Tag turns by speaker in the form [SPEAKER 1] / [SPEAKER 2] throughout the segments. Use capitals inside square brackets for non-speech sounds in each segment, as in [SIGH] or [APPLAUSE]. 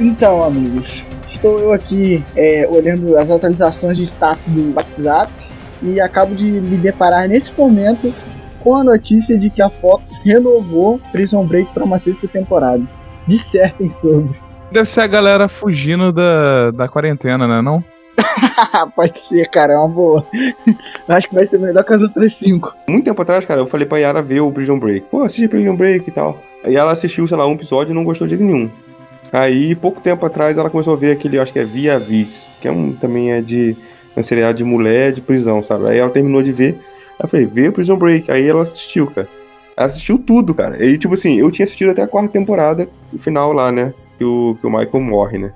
[SPEAKER 1] Então, amigos, estou eu aqui é, olhando as atualizações de status do WhatsApp e acabo de me deparar nesse momento com a notícia de que a Fox renovou Prison Break para uma sexta temporada. Dissertem sobre.
[SPEAKER 2] Deve ser a galera fugindo da, da quarentena, né? Não? [LAUGHS]
[SPEAKER 1] Pode ser, cara, é uma boa. Acho que vai ser melhor que as outras cinco.
[SPEAKER 3] Muito tempo atrás, cara, eu falei pra Yara ver o Prison Break. Pô, assiste Prison Break e tal. Aí ela assistiu, sei lá, um episódio e não gostou de jeito nenhum. Aí, pouco tempo atrás, ela começou a ver aquele, acho que é Via Vis, que é um, também é de um seriado de mulher de prisão, sabe? Aí ela terminou de ver. Aí eu falei, vê Prison Break. Aí ela assistiu, cara. Ela assistiu tudo, cara. E, tipo assim, eu tinha assistido até a quarta temporada, o final lá, né? Que o, que o Michael morre, né?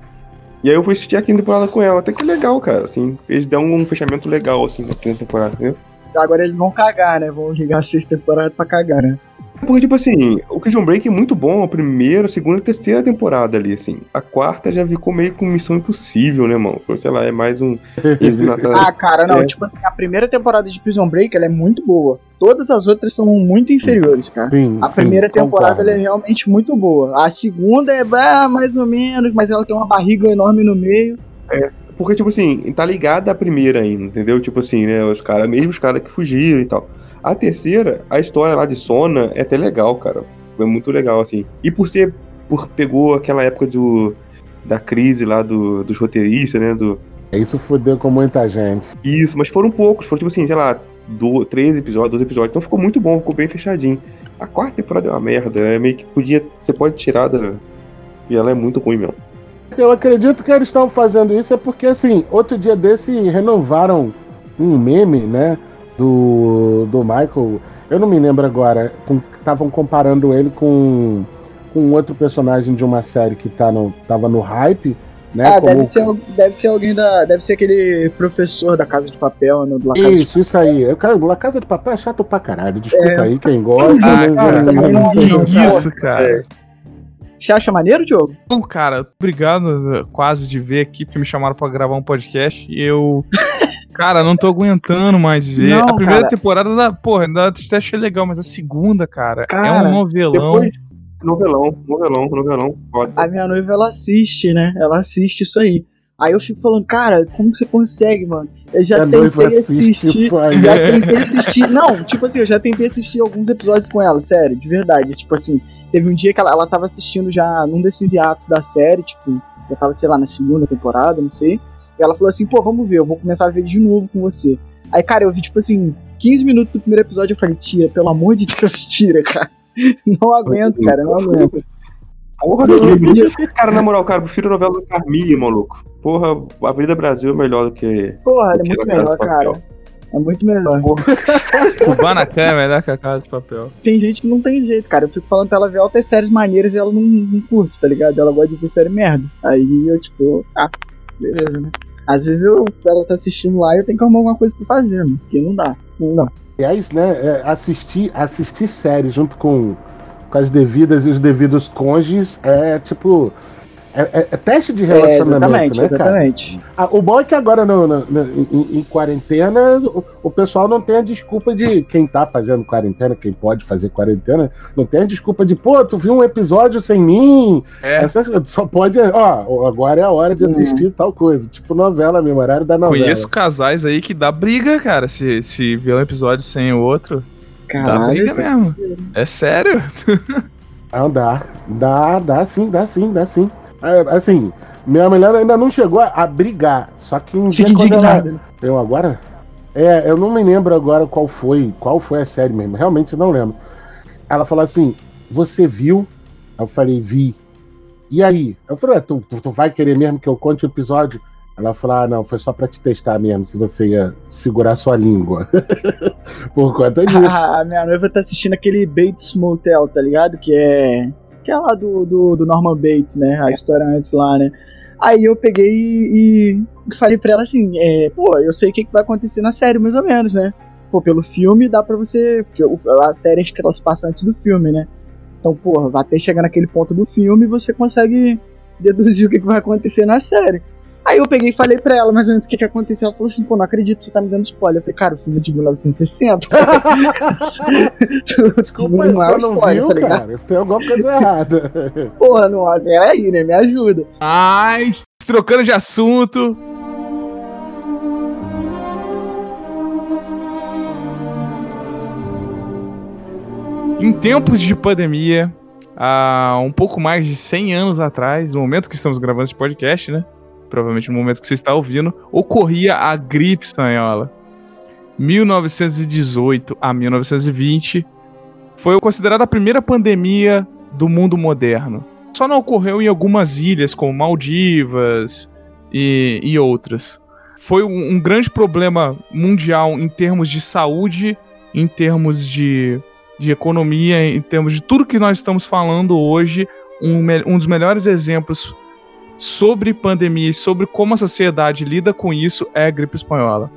[SPEAKER 3] E aí eu fui assistir a quinta temporada com ela. Até que legal, cara. Assim, eles dão um fechamento legal, assim, na quinta temporada, entendeu?
[SPEAKER 1] Agora eles vão cagar, né? Vão ligar a sexta temporada pra cagar, né?
[SPEAKER 3] Porque, tipo assim, o Prison Break é muito bom a primeira, a segunda e a terceira temporada ali, assim. A quarta já ficou meio com missão impossível, né, mano? Sei lá, é mais um. [LAUGHS]
[SPEAKER 1] ah, cara, não. É. Tipo assim, a primeira temporada de Prison Break ela é muito boa. Todas as outras são muito inferiores, cara. Sim, a primeira sim, temporada ela é realmente muito boa. A segunda é ah, mais ou menos, mas ela tem uma barriga enorme no meio.
[SPEAKER 3] É. Porque, tipo assim, tá ligada à primeira ainda, entendeu? Tipo assim, né? Os caras, mesmo os caras que fugiram e tal. A terceira, a história lá de Sona é até legal, cara. Foi muito legal, assim. E por ser. Por pegou aquela época do, da crise lá do, dos roteiristas, né? Do,
[SPEAKER 4] Isso fodeu com muita gente.
[SPEAKER 3] Isso, mas foram poucos. Foram, tipo assim, sei lá, do, três episódios, dois episódios. Então ficou muito bom, ficou bem fechadinho. A quarta temporada é uma merda. É meio que podia. Você pode tirar da. E ela é muito ruim mesmo.
[SPEAKER 4] Eu acredito que eles estavam fazendo isso é porque, assim, outro dia desse renovaram um meme, né? Do, do Michael, eu não me lembro agora, estavam comparando ele com, com outro personagem de uma série que tá no, tava no hype, né?
[SPEAKER 1] Ah, como... deve, ser, deve ser alguém da. Deve ser aquele professor da Casa de Papel, no
[SPEAKER 4] La Casa Isso, isso aí. Eu, cara, La Casa de Papel é chato pra caralho. Desculpa é. aí quem gosta.
[SPEAKER 2] Ah, cara, isso, cara.
[SPEAKER 1] Você acha maneiro, Diogo?
[SPEAKER 2] Bom, cara, obrigado quase de ver aqui, porque me chamaram pra gravar um podcast e eu [LAUGHS] Cara, não tô aguentando mais ver. Não, a primeira cara. temporada, da, porra, ainda até achei legal, mas a segunda, cara, cara é um novelão. Depois,
[SPEAKER 3] novelão, novelão, novelão. Pode.
[SPEAKER 1] A minha noiva, ela assiste, né? Ela assiste isso aí. Aí eu fico falando, cara, como que você consegue, mano? Eu já a tentei assistir. [LAUGHS] Já tentei assistir. Não, tipo assim, eu já tentei assistir alguns episódios com ela, sério, de verdade. Tipo assim, teve um dia que ela, ela tava assistindo já num desses hiatos da série, tipo, já tava, sei lá, na segunda temporada, não sei. Ela falou assim, pô, vamos ver, eu vou começar a ver de novo com você. Aí, cara, eu vi, tipo assim, 15 minutos do primeiro episódio, eu falei, tira, pelo amor de Deus, [LAUGHS] tira, cara. Não aguento, cara, não aguento.
[SPEAKER 3] Porra, cara, na moral, cara, prefiro a novela do Carminha, maluco. Porra, a Avenida Brasil é melhor do que.
[SPEAKER 1] Porra, é muito melhor, cara. É [LAUGHS] muito melhor.
[SPEAKER 2] Kubanacan é melhor que a Casa de Papel.
[SPEAKER 1] Tem gente que não tem jeito, cara. Eu fico falando pra ela ver altas séries maneiras e ela não, não curte, tá ligado? Ela gosta de ver série merda. Aí eu, tipo, ah, beleza, né? Às vezes eu, ela tá assistindo lá e eu tenho que arrumar alguma coisa pra fazer, mano, porque não dá, não dá.
[SPEAKER 4] Aliás, né, é, assistir, assistir série junto com, com as devidas e os devidos cônjuges é tipo é, é, é, teste de relacionamento, é, né, exatamente. cara? Ah, o bom é que agora no, no, no em, em, quarentena o, o, pessoal não tem a desculpa de quem tá fazendo quarentena, quem pode fazer quarentena, não tem a desculpa de, pô, tu viu um episódio sem mim? É. Essa, só pode, ó, agora é a hora de assistir tal coisa. Tipo novela mesmo, horário da novela.
[SPEAKER 2] Conheço casais aí que dá briga, cara, se, se vê um episódio sem o outro. Caralho, dá briga mesmo. É sério.
[SPEAKER 4] Não, [LAUGHS] dá. Dá, dá sim, dá sim, dá sim. É, assim, minha mulher ainda não chegou a, brigar. Só que um dia quando ela. Eu agora? É, eu não me lembro agora qual foi, qual foi a série mesmo. Realmente não lembro. Ela falou assim: Você viu? Eu falei, vi. E aí? Eu falei, tu, tu, tu vai querer mesmo que eu conte o episódio? Ela falou: Ah, não, foi só pra te testar mesmo, se você ia segurar sua língua. [LAUGHS] Por conta disso.
[SPEAKER 1] A, [LAUGHS] a minha noiva tá assistindo aquele Bates Motel, tá ligado? Que é que é lá do, do, do Norman Bates, né? A história antes lá, né? Aí eu peguei e, e falei pra ela assim, é, pô, eu sei o que, que vai acontecer na série, mais ou menos, né? Pô, pelo filme dá pra você. Porque a série acho que ela se passa antes do filme, né? Então, porra, até chegar naquele ponto do filme você consegue deduzir o que, que vai acontecer na série. Aí eu peguei e falei pra ela, mas antes o que, que aconteceu? Ela falou assim, pô, não acredito que você tá me dando spoiler. Eu falei, cara, o filme é de 1960. [LAUGHS]
[SPEAKER 4] Desculpa, não, é não spoiler, viu, tá cara? Tem alguma coisa errada. [LAUGHS]
[SPEAKER 1] Porra, não, é aí, né? Me ajuda.
[SPEAKER 2] Mas, trocando de assunto, Em tempos de pandemia, há um pouco mais de 100 anos atrás, no momento que estamos gravando esse podcast, né? Provavelmente no momento que você está ouvindo, ocorria a gripe espanhola. 1918 a 1920 foi considerada a primeira pandemia do mundo moderno. Só não ocorreu em algumas ilhas, como Maldivas e, e outras. Foi um, um grande problema mundial em termos de saúde, em termos de de economia, em termos de tudo que nós estamos falando hoje, um, um dos melhores exemplos sobre pandemia e sobre como a sociedade lida com isso é a gripe espanhola.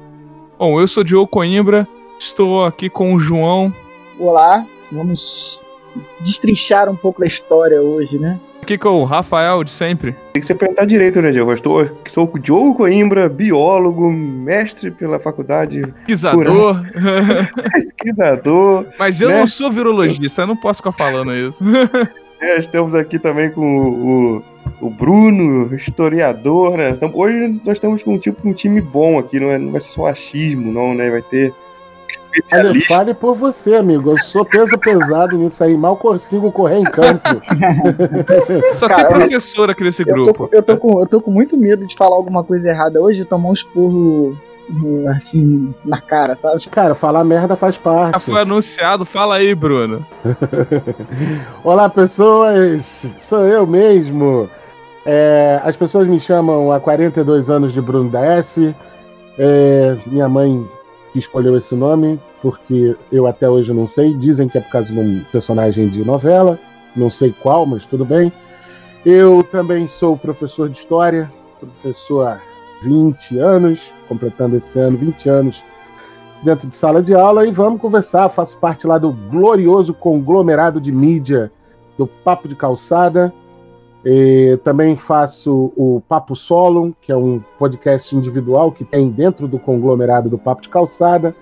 [SPEAKER 2] Bom, eu sou Diogo Coimbra, estou aqui com o João.
[SPEAKER 1] Olá, vamos destrinchar um pouco da história hoje, né?
[SPEAKER 2] Aqui com o Rafael de sempre.
[SPEAKER 3] Tem que se apresentar direito, né, Diogo? Eu estou, sou o Diogo Coimbra, biólogo, mestre pela faculdade.
[SPEAKER 2] Pesquisador. [LAUGHS]
[SPEAKER 3] Pesquisador.
[SPEAKER 2] Mas eu né? não sou virologista, eu não posso ficar falando isso. [LAUGHS]
[SPEAKER 3] É, estamos aqui também com o, o Bruno, historiador, né? Então, hoje nós estamos com um tipo um time bom aqui, não, é, não vai ser só achismo, não, né? Vai ter
[SPEAKER 4] Olha, fale por você, amigo. Eu sou peso pesado nisso aí. Mal consigo correr em campo.
[SPEAKER 2] Só Cara, tem professor aqui nesse grupo.
[SPEAKER 1] Eu tô, eu, tô com, eu tô com muito medo de falar alguma coisa errada hoje e tomar um esporro assim, na cara, sabe?
[SPEAKER 4] Cara, falar merda faz parte. Já
[SPEAKER 2] foi anunciado, fala aí, Bruno. [LAUGHS]
[SPEAKER 4] Olá, pessoas, sou eu mesmo. É, as pessoas me chamam há 42 anos de Bruno da S. É, minha mãe escolheu esse nome, porque eu até hoje não sei. Dizem que é por causa de um personagem de novela, não sei qual, mas tudo bem. Eu também sou professor de história, professor 20 anos, completando esse ano 20 anos dentro de sala de aula, e vamos conversar. Faço parte lá do glorioso conglomerado de mídia do Papo de Calçada. E também faço o Papo Solo, que é um podcast individual que tem dentro do conglomerado do Papo de Calçada.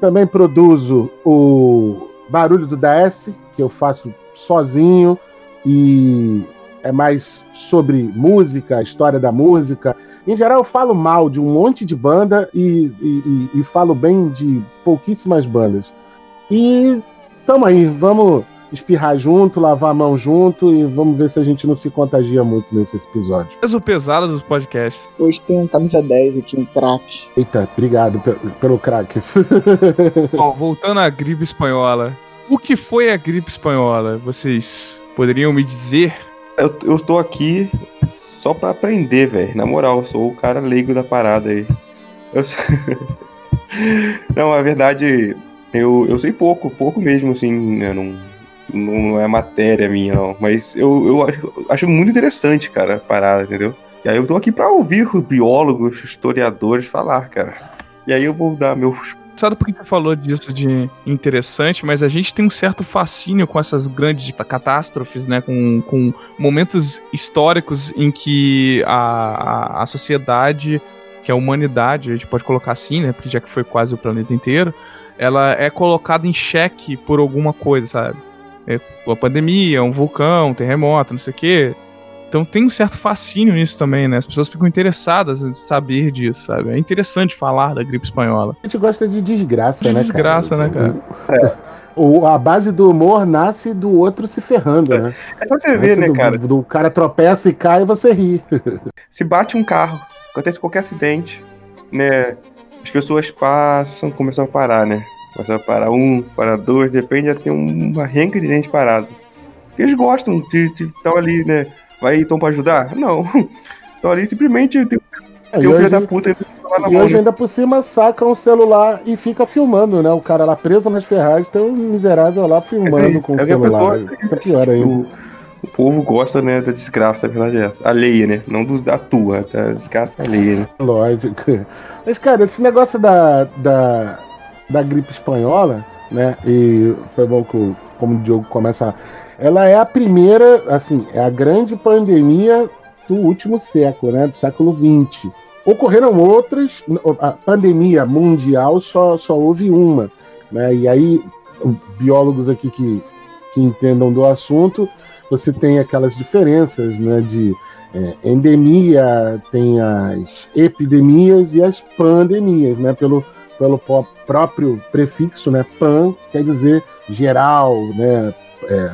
[SPEAKER 4] Também produzo o Barulho do DS, que eu faço sozinho e é mais sobre música, a história da música. Em geral, eu falo mal de um monte de banda e, e, e falo bem de pouquíssimas bandas. E tamo aí, vamos espirrar junto, lavar a mão junto e vamos ver se a gente não se contagia muito nesse episódio.
[SPEAKER 2] Peso pesado dos podcasts.
[SPEAKER 1] Hoje tem um camisa 10 aqui, um craque.
[SPEAKER 4] Eita, obrigado pelo craque. [LAUGHS]
[SPEAKER 2] Bom, voltando à gripe espanhola. O que foi a gripe espanhola? Vocês poderiam me dizer?
[SPEAKER 3] Eu, eu estou aqui só pra aprender, velho. Na moral, sou o cara leigo da parada aí. Eu... [LAUGHS] não, a verdade, eu, eu sei pouco, pouco mesmo, assim. Eu não, não é matéria minha, não. Mas eu, eu acho, acho muito interessante, cara, a parada, entendeu? E aí eu tô aqui para ouvir os biólogos, historiadores falar, cara. E aí eu vou dar meus
[SPEAKER 2] Sabe por que você falou disso de interessante, mas a gente tem um certo fascínio com essas grandes catástrofes, né? Com, com momentos históricos em que a, a, a sociedade, que a humanidade, a gente pode colocar assim, né? Porque já que foi quase o planeta inteiro, ela é colocada em xeque por alguma coisa, sabe? é, uma pandemia, um vulcão, um terremoto, não sei o quê. Então tem um certo fascínio nisso também, né? As pessoas ficam interessadas em saber disso, sabe? É interessante falar da gripe espanhola.
[SPEAKER 4] A gente gosta de desgraça,
[SPEAKER 2] de
[SPEAKER 4] né,
[SPEAKER 2] desgraça,
[SPEAKER 4] cara?
[SPEAKER 2] né, cara?
[SPEAKER 4] É. O, a base do humor nasce do outro se ferrando, né?
[SPEAKER 3] É só você ver, né,
[SPEAKER 4] do,
[SPEAKER 3] cara?
[SPEAKER 4] Do, do, cara tropeça e cai e você ri. [LAUGHS]
[SPEAKER 3] Se bate um carro, acontece qualquer acidente, né? As pessoas passam, começam a parar, né? Começa a parar um, para dois, depende, já tem uma renca de gente parada. Porque eles gostam de estar ali, né? Vai então pra ajudar? Não. [LAUGHS] Estão ali simplesmente tem,
[SPEAKER 4] é, tem um filho da puta e mão, hoje né? ainda por cima saca um celular e fica filmando, né? O cara lá preso nas ferragens tem um miserável lá filmando é, com o celular. Pessoa, Isso é pior ainda.
[SPEAKER 3] O, o, povo gosta, né, da desgraça, a verdade é essa. Alheia, né? Não do, da tua, da desgraça alheia, né?
[SPEAKER 4] Lógico. Mas, cara, esse negócio da, da, da gripe espanhola, né? E foi bom que, como o Diogo começa. Ela é a primeira, assim, é a grande pandemia do último século, né, do século XX. Ocorreram outras, a pandemia mundial só, só houve uma. Né, e aí, biólogos aqui que, que entendam do assunto, você tem aquelas diferenças né, de é, endemia, tem as epidemias e as pandemias, né, pelo, pelo próprio prefixo, né, pan quer dizer geral, né, é,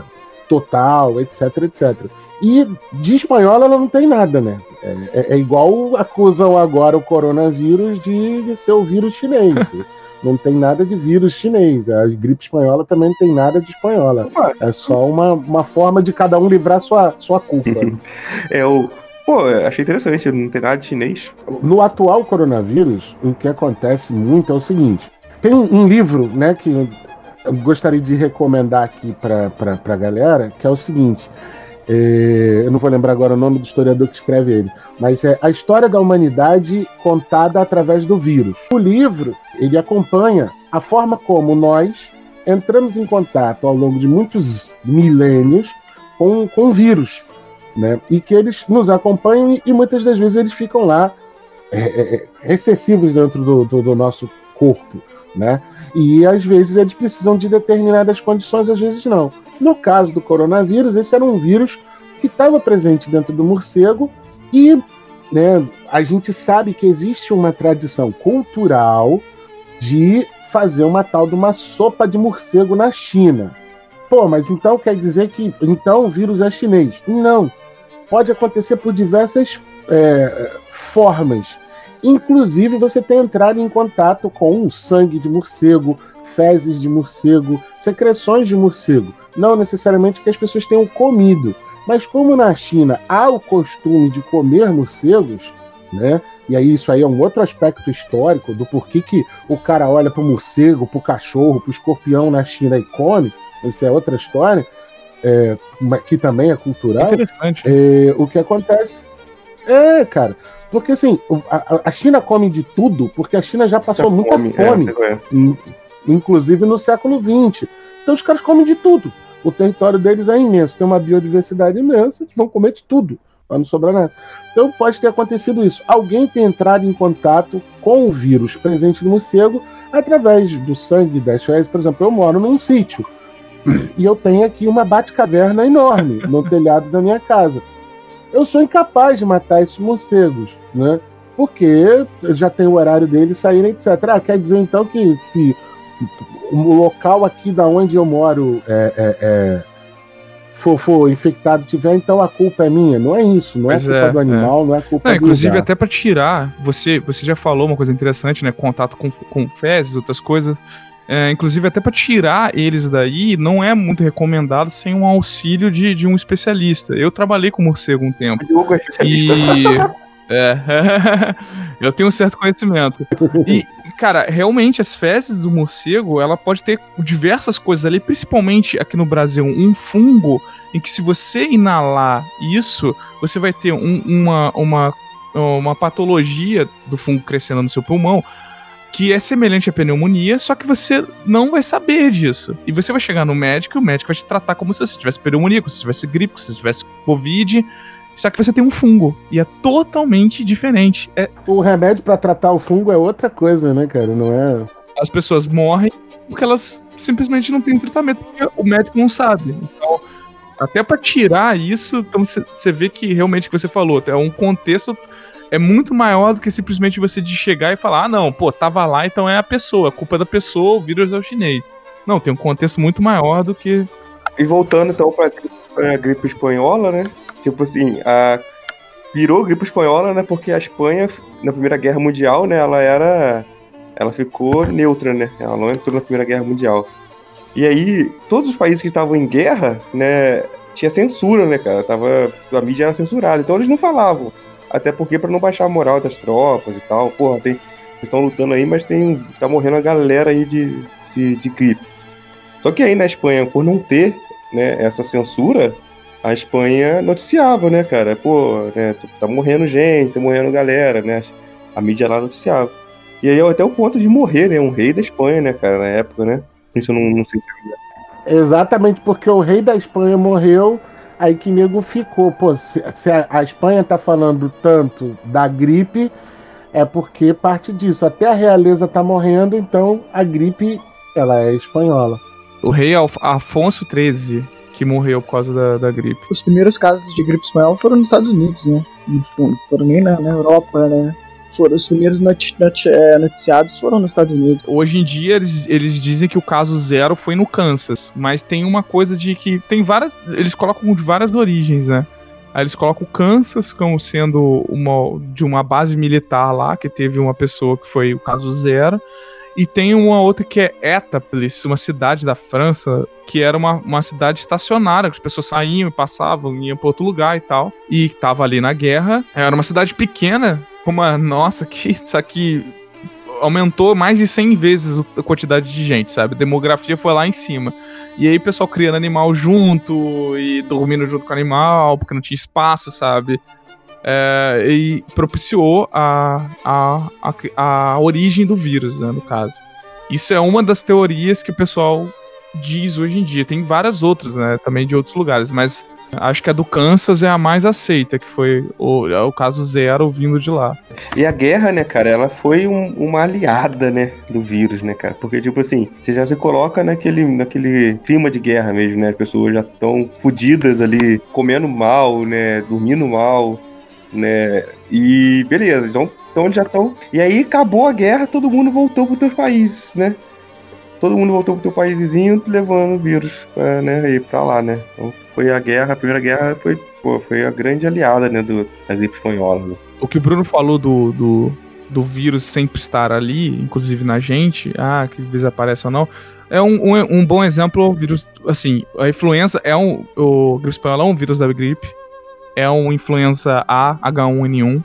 [SPEAKER 4] total, etc, etc. E de espanhola ela não tem nada, né? É, é, é igual acusam agora o coronavírus de, de ser o vírus chinês. [LAUGHS] não tem nada de vírus chinês. A gripe espanhola também não tem nada de espanhola. É só uma, uma forma de cada um livrar sua, sua culpa. [LAUGHS]
[SPEAKER 3] é o. Pô, achei interessante, não tem nada de chinês.
[SPEAKER 4] No atual coronavírus, o que acontece muito é o seguinte: tem um livro, né, que eu gostaria de recomendar aqui para a galera, que é o seguinte. É, eu não vou lembrar agora o nome do historiador que escreve ele, mas é a história da humanidade contada através do vírus. O livro ele acompanha a forma como nós entramos em contato ao longo de muitos milênios com, com vírus, né? E que eles nos acompanham e, e muitas das vezes eles ficam lá é, é, é recessivos dentro do, do, do nosso corpo, né? E às vezes eles precisam de determinadas condições, às vezes não. No caso do coronavírus, esse era um vírus que estava presente dentro do morcego e né, a gente sabe que existe uma tradição cultural de fazer uma tal de uma sopa de morcego na China. Pô, mas então quer dizer que então o vírus é chinês? Não. Pode acontecer por diversas é, formas. Inclusive, você tem entrado em contato com sangue de morcego, fezes de morcego, secreções de morcego. Não necessariamente que as pessoas tenham comido, mas como na China há o costume de comer morcegos, né? E aí isso aí é um outro aspecto histórico do porquê que o cara olha para o morcego, para o cachorro, para o escorpião na China e come. Isso é outra história, é, que também é cultural.
[SPEAKER 2] Interessante.
[SPEAKER 4] É, o que acontece? É, cara. Porque assim, a, a, China come de tudo, porque a China já passou muita come, é, fome, é, inclusive no século XX. Então os caras comem de tudo. O território deles é imenso, tem uma biodiversidade imensa, eles vão comer de tudo, para não sobrar nada. Então pode ter acontecido isso. Alguém tem entrado em contato com o vírus presente no morcego através do sangue das fezes. Por exemplo, eu moro num sítio [CLEARS THROAT] e eu tenho aqui uma bate-caverna enorme no telhado da minha casa eu sou incapaz de matar esses morcegos, né? Porque já tem o horário deles saírem, etc. Ah, quer dizer então que se o local aqui da onde eu moro é, é, é, for, for, infectado tiver, então a culpa é minha. Não é isso, não é pois é culpa do é. animal, não é culpa não,
[SPEAKER 2] do Inclusive, lugar. até para tirar, você, você já falou uma coisa interessante, né? Contato com, com fezes, outras coisas. É, inclusive, até para tirar eles daí, não é muito recomendado sem um auxílio de, de um especialista. Eu trabalhei com morcego um tempo. [LAUGHS] É e. [LAUGHS] É. eu tenho um certo conhecimento. E, cara, realmente as fezes do morcego, ela pode ter diversas coisas ali, principalmente aqui no Brasil, um fungo em que se você inalar isso, você vai ter um, uma, uma, uma patologia do fungo crescendo no seu pulmão que é semelhante à pneumonia, só que você não vai saber disso. E você vai chegar no médico e o médico vai te tratar como se você tivesse pneumonia, como se tivesse gripe, como se você tivesse covid. Só que você tem um fungo. E é totalmente diferente. É...
[SPEAKER 4] O remédio para tratar o fungo é outra coisa, né, cara? Não é.
[SPEAKER 2] As pessoas morrem porque elas simplesmente não têm tratamento, porque o médico não sabe. Então, até para tirar isso, então você vê que realmente o que você falou, é um contexto é muito maior do que simplesmente você de chegar e falar, ah, não, pô, tava lá, então é a pessoa, a culpa é da pessoa, o vírus é o chinês. Não, tem um contexto muito maior do que.
[SPEAKER 3] E voltando então pra, pra gripe espanhola, né? Tipo assim, a... virou gripe espanhola, né? Porque a Espanha, na Primeira Guerra Mundial, né, ela era. Ela ficou neutra, né? Ela não entrou na Primeira Guerra Mundial. E aí, todos os países que estavam em guerra, né, tinha censura, né, cara? Tava, a mídia era censurada, então eles não falavam. Até porque para não baixar a moral das tropas e tal. Porra, tem. Estão lutando aí, mas tem. tá morrendo a galera aí de, de, de gripe. Só que aí na Espanha, por não ter né, essa censura, a Espanha noticiava, né, cara? Pô, né, tá morrendo gente, tá morrendo galera, né? A mídia lá noticiava. E aí até o ponto de morrer, né? Um rei da Espanha, né, cara, na época, né? Isso eu não, não sei se
[SPEAKER 4] é Exatamente porque o rei da Espanha morreu Aí que nego ficou, pô, se, se a, a, Espanha tá falando tanto da gripe, é porque parte disso. Até a realeza tá morrendo, então a gripe, ela é espanhola.
[SPEAKER 2] O rei Afonso XIII, que morreu por causa da, da gripe.
[SPEAKER 1] Os primeiros casos de gripe espanhola foram nos Estados Unidos, né? No fundo, foram nem na, na Europa, né? Foram os primeiros é, noticiados foram nos Estados Unidos.
[SPEAKER 2] Hoje em dia eles, eles dizem que o caso zero foi no Kansas, mas tem uma coisa de que tem várias, eles colocam de várias origens, né? Aí eles colocam o Kansas como sendo uma de uma base militar lá que teve uma pessoa que foi o caso zero. E tem uma outra que é Etaples, uma cidade da França, que era uma, uma cidade estacionária, que as pessoas saíam e passavam, iam para outro lugar e tal. E tava ali na guerra. Era uma cidade pequena, uma nossa, que isso aqui aumentou mais de 100 vezes a quantidade de gente, sabe? A demografia foi lá em cima. E aí pessoal criando animal junto e dormindo junto com o animal, porque não tinha espaço, sabe? É, e propiciou a, a, a, a origem do vírus, né, no caso. Isso é uma das teorias que o pessoal diz hoje em dia. Tem várias outras, né, também de outros lugares, mas Acho que a do Kansas é a mais aceita, que foi o, é o caso zero vindo de lá.
[SPEAKER 3] E a guerra, né, cara, ela foi um, uma aliada, né, do vírus, né, cara? Porque, tipo assim, você já se coloca naquele, naquele clima de guerra mesmo, né? As pessoas já estão fodidas ali, comendo mal, né, dormindo mal, né? E beleza, então, então já estão. E aí acabou a guerra, todo mundo voltou pro teu país, né? Todo mundo voltou pro teu paíszinho levando o vírus pra, né, ir pra lá, né? Então foi a guerra, a primeira guerra foi, pô, foi a grande aliada, né, do, da gripe espanhola. Né?
[SPEAKER 2] O que o Bruno falou do, do, do vírus sempre estar ali, inclusive na gente, ah, que desaparece ou não, é um, um, um, bom exemplo, vírus, assim, a influenza é um, o gripe espanhola é um vírus da gripe, é um influenza A, H1N1,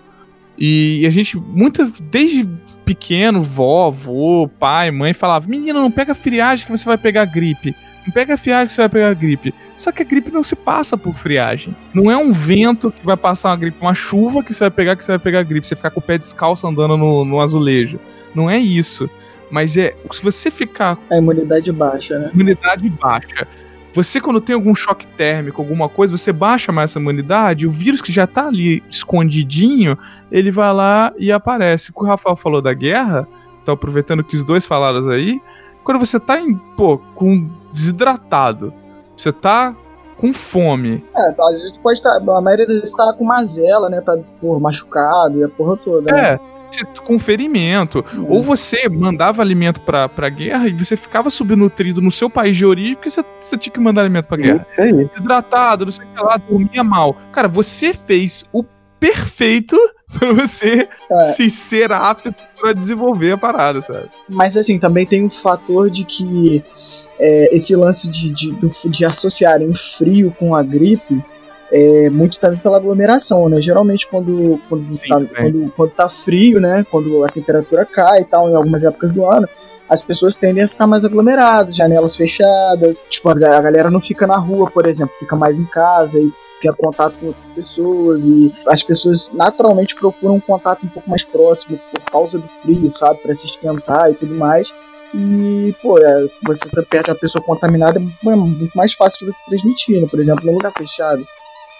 [SPEAKER 2] e a gente, muita, desde pequeno, vó, avô, pai, mãe, falava, menina, não pega friagem que você vai pegar gripe. Não pega friagem que você vai pegar gripe. Só que a gripe não se passa por friagem. Não é um vento que vai passar uma gripe, uma chuva que você vai pegar que você vai pegar gripe. Você ficar com o pé descalço andando no, no azulejo. Não é isso. Mas é. Se você ficar.
[SPEAKER 1] A imunidade baixa, né?
[SPEAKER 2] Imunidade baixa. Você, quando tem algum choque térmico, alguma coisa, você baixa mais essa imunidade, o vírus que já tá ali escondidinho, ele vai lá e aparece. O Rafael falou da guerra, tô aproveitando que os dois falaram aí. Quando você tá em, pô, com desidratado, você tá com fome.
[SPEAKER 1] É, a gente pode estar. Tá, a maioria das vezes tá com mazela, né? Tá por machucado e a porra toda.
[SPEAKER 2] Né? Com ferimento. É. Ou você mandava alimento pra, pra guerra e você ficava subnutrido no seu país de origem porque você, você tinha que mandar alimento pra guerra. É Desidratado, não sei o que lá, dormia mal. Cara, você fez o perfeito [LAUGHS] pra você é. se ser apto pra desenvolver a parada, sabe?
[SPEAKER 1] Mas assim, também tem um fator de que é, esse lance de, de, de associarem o frio com a gripe é muito também pela aglomeração, né? Geralmente quando, quando, Sim, tá, quando, quando tá frio, né? Quando a temperatura cai e tal, em algumas épocas do ano, as pessoas tendem a ficar mais aglomeradas, janelas fechadas, tipo, a galera não fica na rua, por exemplo, fica mais em casa e tem contato com outras pessoas e as pessoas naturalmente procuram um contato um pouco mais próximo por causa do frio, sabe, para se esquentar e tudo mais. E, pô, é, você tá perto da pessoa contaminada é muito mais fácil de você transmitir, né? Por exemplo, num lugar fechado.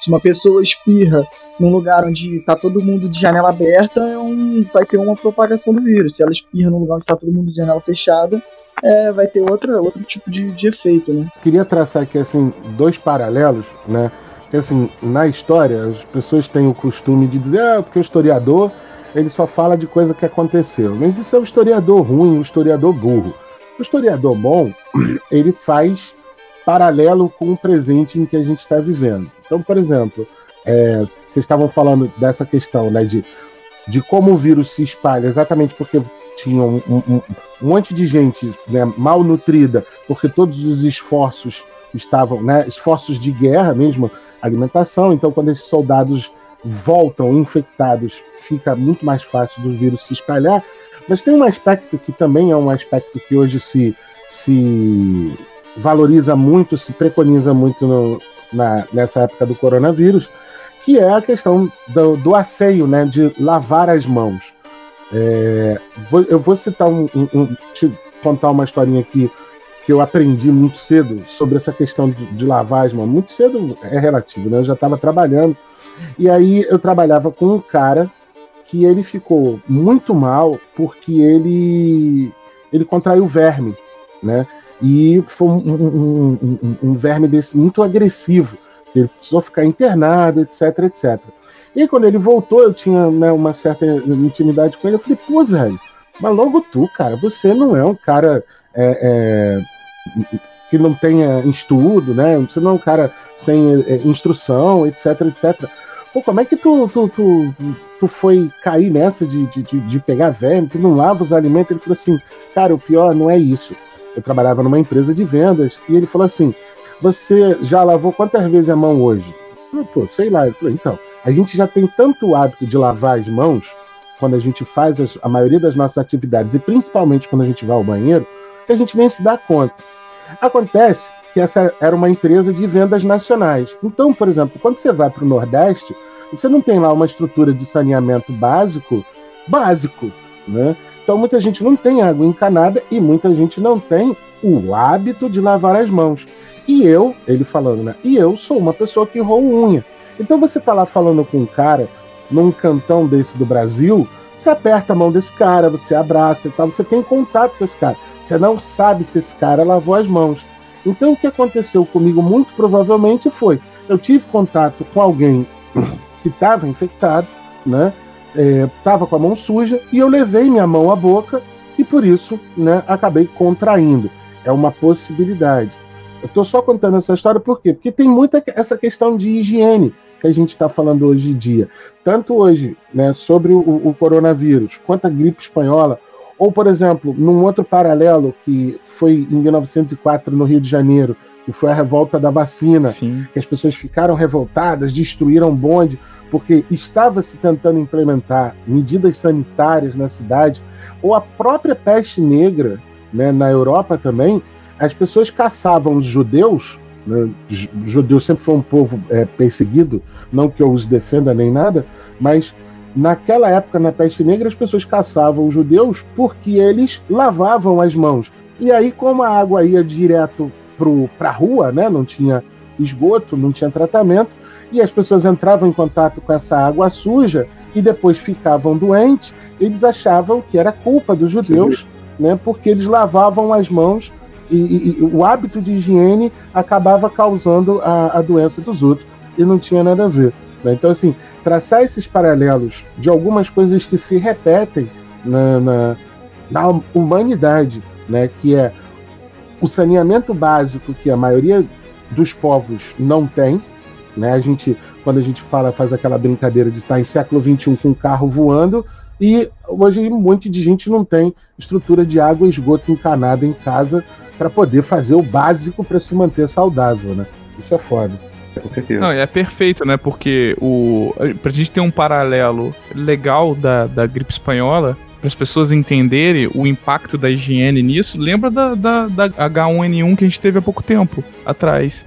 [SPEAKER 1] Se uma pessoa espirra num lugar onde tá todo mundo de janela aberta, é um, vai ter uma propagação do vírus. Se ela espirra num lugar onde tá todo mundo de janela fechada, é, vai ter outra, outro tipo de, de efeito, né?
[SPEAKER 4] Queria traçar aqui, assim, dois paralelos, né? Que, assim, na história, as pessoas têm o costume de dizer, ah, porque o historiador ele só fala de coisa que aconteceu. Mas isso é o historiador ruim, o historiador burro. O historiador bom, [CLEARS THROAT] ele faz paralelo com o presente em que a gente está vivendo. Então, por exemplo, é, vocês estavam falando dessa questão, né, de, de como o vírus se espalha, exatamente porque tinha um, um, um monte de gente né, mal nutrida, porque todos os esforços estavam, né, esforços de guerra mesmo, alimentação. Então, quando esses soldados voltam infectados, fica muito mais fácil do vírus se espalhar. Mas tem um aspecto que também é um aspecto que hoje se, se valoriza muito, se preconiza muito no, na, nessa época do coronavírus, que é a questão do, do asseio, né, de lavar as mãos. É, vou, eu vou citar um, um, um, contar uma historinha aqui que eu aprendi muito cedo sobre essa questão de, de lavar as mãos. Muito cedo é relativo, né? Eu já estava trabalhando. E aí eu trabalhava com um cara que ele ficou muito mal porque ele ele contraiu verme, né? E foi um, um, um, um verme desse muito agressivo. Ele precisou ficar internado, etc, etc. E quando ele voltou, eu tinha né, uma certa intimidade com ele. Eu falei, pô, velho, mas logo tu, cara, você não é um cara é, é, que não tenha estudo, né? Você não é um cara sem é, instrução, etc, etc. Pô, como é que tu, tu, tu, tu foi cair nessa de, de, de pegar verme, tu não lava os alimentos? Ele falou assim, cara, o pior não é isso. Eu trabalhava numa empresa de vendas e ele falou assim, você já lavou quantas vezes a mão hoje? Eu, Pô, sei lá. Ele falou, então, a gente já tem tanto hábito de lavar as mãos quando a gente faz as, a maioria das nossas atividades, e principalmente quando a gente vai ao banheiro, que a gente nem se dá conta. Acontece que essa era uma empresa de vendas nacionais. Então, por exemplo, quando você vai para o Nordeste, você não tem lá uma estrutura de saneamento básico, básico, né? Então muita gente não tem água encanada e muita gente não tem o hábito de lavar as mãos. E eu, ele falando, né? E eu sou uma pessoa que roo unha. Então você tá lá falando com um cara num cantão desse do Brasil, você aperta a mão desse cara, você abraça e tal, você tem contato com esse cara. Você não sabe se esse cara lavou as mãos. Então o que aconteceu comigo muito provavelmente foi, eu tive contato com alguém [COUGHS] que estava infectado, né? Estava é, com a mão suja e eu levei minha mão à boca e por isso, né, acabei contraindo. É uma possibilidade. Eu estou só contando essa história por quê? Porque tem muita essa questão de higiene que a gente está falando hoje em dia. Tanto hoje, né, sobre o, o, coronavírus, quanto a gripe espanhola, ou, por exemplo, num outro paralelo que foi em 1904 no Rio de Janeiro, que foi a revolta da vacina, Sim. que as pessoas ficaram revoltadas, destruíram bonde, porque estava se tentando implementar medidas sanitárias na cidade, ou a própria peste negra, né, na Europa também, as pessoas caçavam os judeus, né, judeus sempre foi um povo é, perseguido, não que eu os defenda nem nada, mas naquela época, na peste negra, as pessoas caçavam os judeus porque eles lavavam as mãos. E aí, como a água ia direto para a rua, né, não tinha esgoto, não tinha tratamento, e as pessoas entravam em contato com essa água suja e depois ficavam doentes, eles achavam que era culpa dos judeus, né, porque eles lavavam as mãos e, e, e, o hábito de higiene acabava causando a, a, doença dos outros e não tinha nada a ver. Né? Então, assim, traçar esses paralelos de algumas coisas que se repetem na, na, na humanidade, né? que é o saneamento básico que a maioria dos povos não tem. Né? A gente, quando a gente fala, faz aquela brincadeira de estar em século XXI com um carro voando, e hoje um monte de gente não tem estrutura de água e esgoto encanada em casa para poder fazer o básico para se manter saudável, né? Isso é foda.
[SPEAKER 2] Com certeza. Não, é perfeito, né? Porque o pra gente ter um paralelo legal da, da gripe espanhola, para as pessoas entenderem o impacto da higiene nisso, lembra da, da, da, H1N1 que a gente teve há pouco tempo atrás.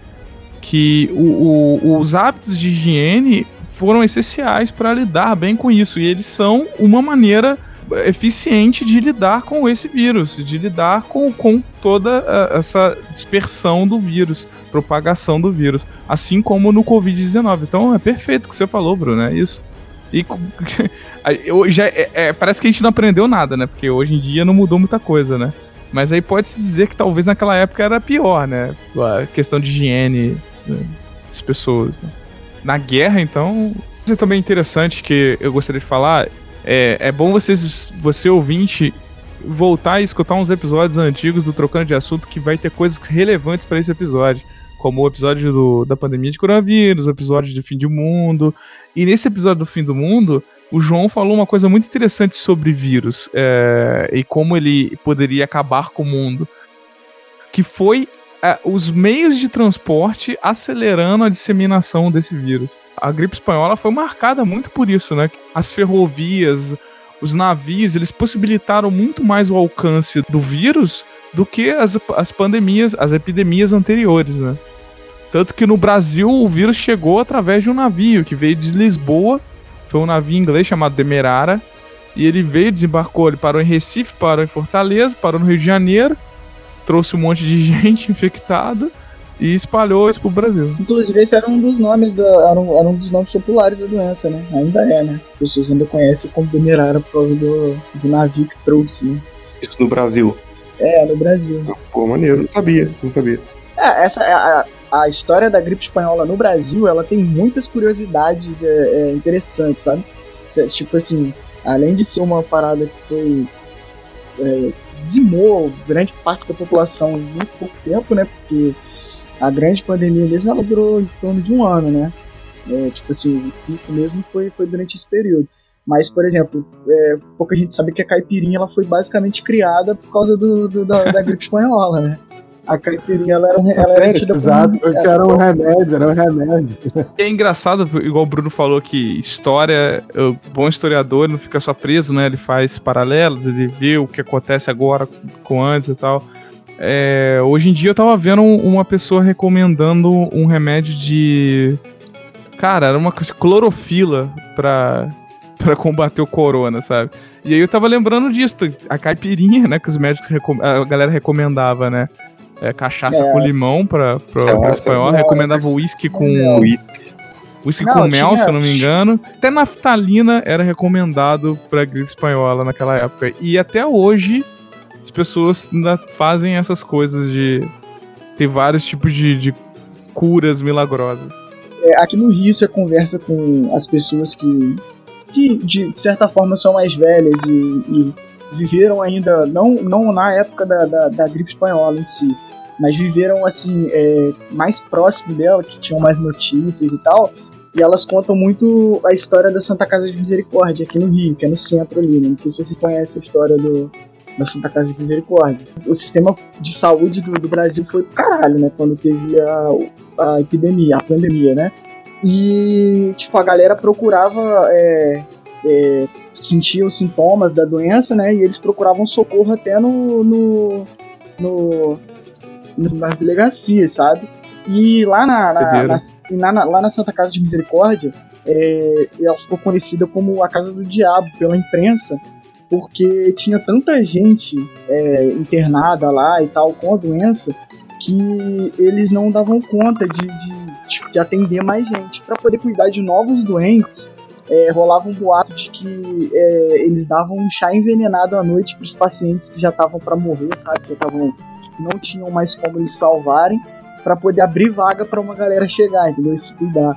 [SPEAKER 2] Que o, o, os hábitos de higiene foram essenciais para lidar bem com isso. E eles são uma maneira eficiente de lidar com esse vírus, de lidar com, com toda essa dispersão do vírus, propagação do vírus, assim como no Covid-19. Então é perfeito o que você falou, Bruno, é isso. E [LAUGHS] já, é, é, parece que a gente não aprendeu nada, né? Porque hoje em dia não mudou muita coisa, né? Mas aí pode-se dizer que talvez naquela época era pior, né? A questão de higiene né? das pessoas. Né? Na guerra, então, coisa também interessante que eu gostaria de falar é, é bom vocês, você ouvinte voltar e escutar uns episódios antigos do Trocando de Assunto que vai ter coisas relevantes para esse episódio. Como o episódio do, da pandemia de coronavírus, o episódio do fim do mundo. E nesse episódio do fim do mundo, o João falou uma coisa muito interessante sobre vírus é, e como ele poderia acabar com o mundo. Que foi é, os meios de transporte acelerando a disseminação desse vírus. A gripe espanhola foi marcada muito por isso, né? As ferrovias, os navios, eles possibilitaram muito mais o alcance do vírus do que as, as pandemias, as epidemias anteriores, né? Tanto que no Brasil o vírus chegou através de um navio que veio de Lisboa, foi um navio inglês chamado Demerara, e ele veio, desembarcou, ele parou em Recife, parou em Fortaleza, parou no Rio de Janeiro, trouxe um monte de [LAUGHS] gente infectada e espalhou isso pro Brasil.
[SPEAKER 1] Inclusive, esse era um dos nomes da, era, um, era um dos nomes populares da doença, né? Ainda é, né? As pessoas ainda conhecem como Demerara por causa do, do navio que trouxe, né?
[SPEAKER 3] Isso no Brasil.
[SPEAKER 1] É, no Brasil.
[SPEAKER 3] Pô, maneiro, não sabia, não sabia.
[SPEAKER 1] É, essa, a, a história da gripe espanhola no Brasil, ela tem muitas curiosidades é, é, interessantes, sabe? É, tipo assim, além de ser uma parada que foi. É, dizimou grande parte da população em muito pouco tempo, né? Porque a grande pandemia mesmo ela durou em torno de um ano, né? É, tipo assim, o pico mesmo foi, foi durante esse período. Mas, por exemplo, é, pouca gente sabe que a caipirinha ela foi basicamente criada por causa do, do da, da gripe espanhola, né? A caipirinha ela era, um, ela era tida
[SPEAKER 4] Exato, como, era, era um remédio, era um remédio.
[SPEAKER 2] É engraçado, igual o Bruno falou, que história, o bom historiador não fica só preso, né? Ele faz paralelos, ele vê o que acontece agora com antes e tal. É, hoje em dia eu tava vendo uma pessoa recomendando um remédio de. Cara, era uma clorofila pra, pra combater o corona, sabe? E aí eu tava lembrando disso, a caipirinha, né, que os médicos, a galera recomendava, né? É, cachaça é. com limão pra, pra, é, pra espanhol, não, recomendava uísque com. Uísque com mel, tinha... se eu não me engano. Até naftalina era recomendado pra gripe espanhola naquela época. E até hoje as pessoas ainda fazem essas coisas de ter vários tipos de, de curas milagrosas.
[SPEAKER 1] É, aqui no Rio você conversa com as pessoas que, que de certa forma são mais velhas e, e viveram ainda, não, não na época da, da, da gripe espanhola em si, mas viveram assim, é, mais próximo dela, que tinham mais notícias e tal. E elas contam muito a história da Santa Casa de Misericórdia aqui no Rio, que é no centro ali, né? Não sei se você conhece a história do, da Santa Casa de Misericórdia. O sistema de saúde do, do Brasil foi pro caralho, né? Quando teve a, a epidemia, a pandemia, né? E, tipo, a galera procurava é, é, sentia os sintomas da doença, né? E eles procuravam socorro até no, no, no nas delegacias, sabe? E lá na, na, na, na, lá na Santa Casa de Misericórdia, é, ela ficou conhecida como a Casa do Diabo pela imprensa, porque tinha tanta gente é, internada lá e tal com a doença que eles não davam conta de, de, de atender mais gente. Para poder cuidar de novos doentes, é, rolava um boato de que é, eles davam um chá envenenado à noite para os pacientes que já estavam para morrer, sabe? Que estavam não tinham mais como eles salvarem para poder abrir vaga para uma galera chegar, entendeu? E se cuidar.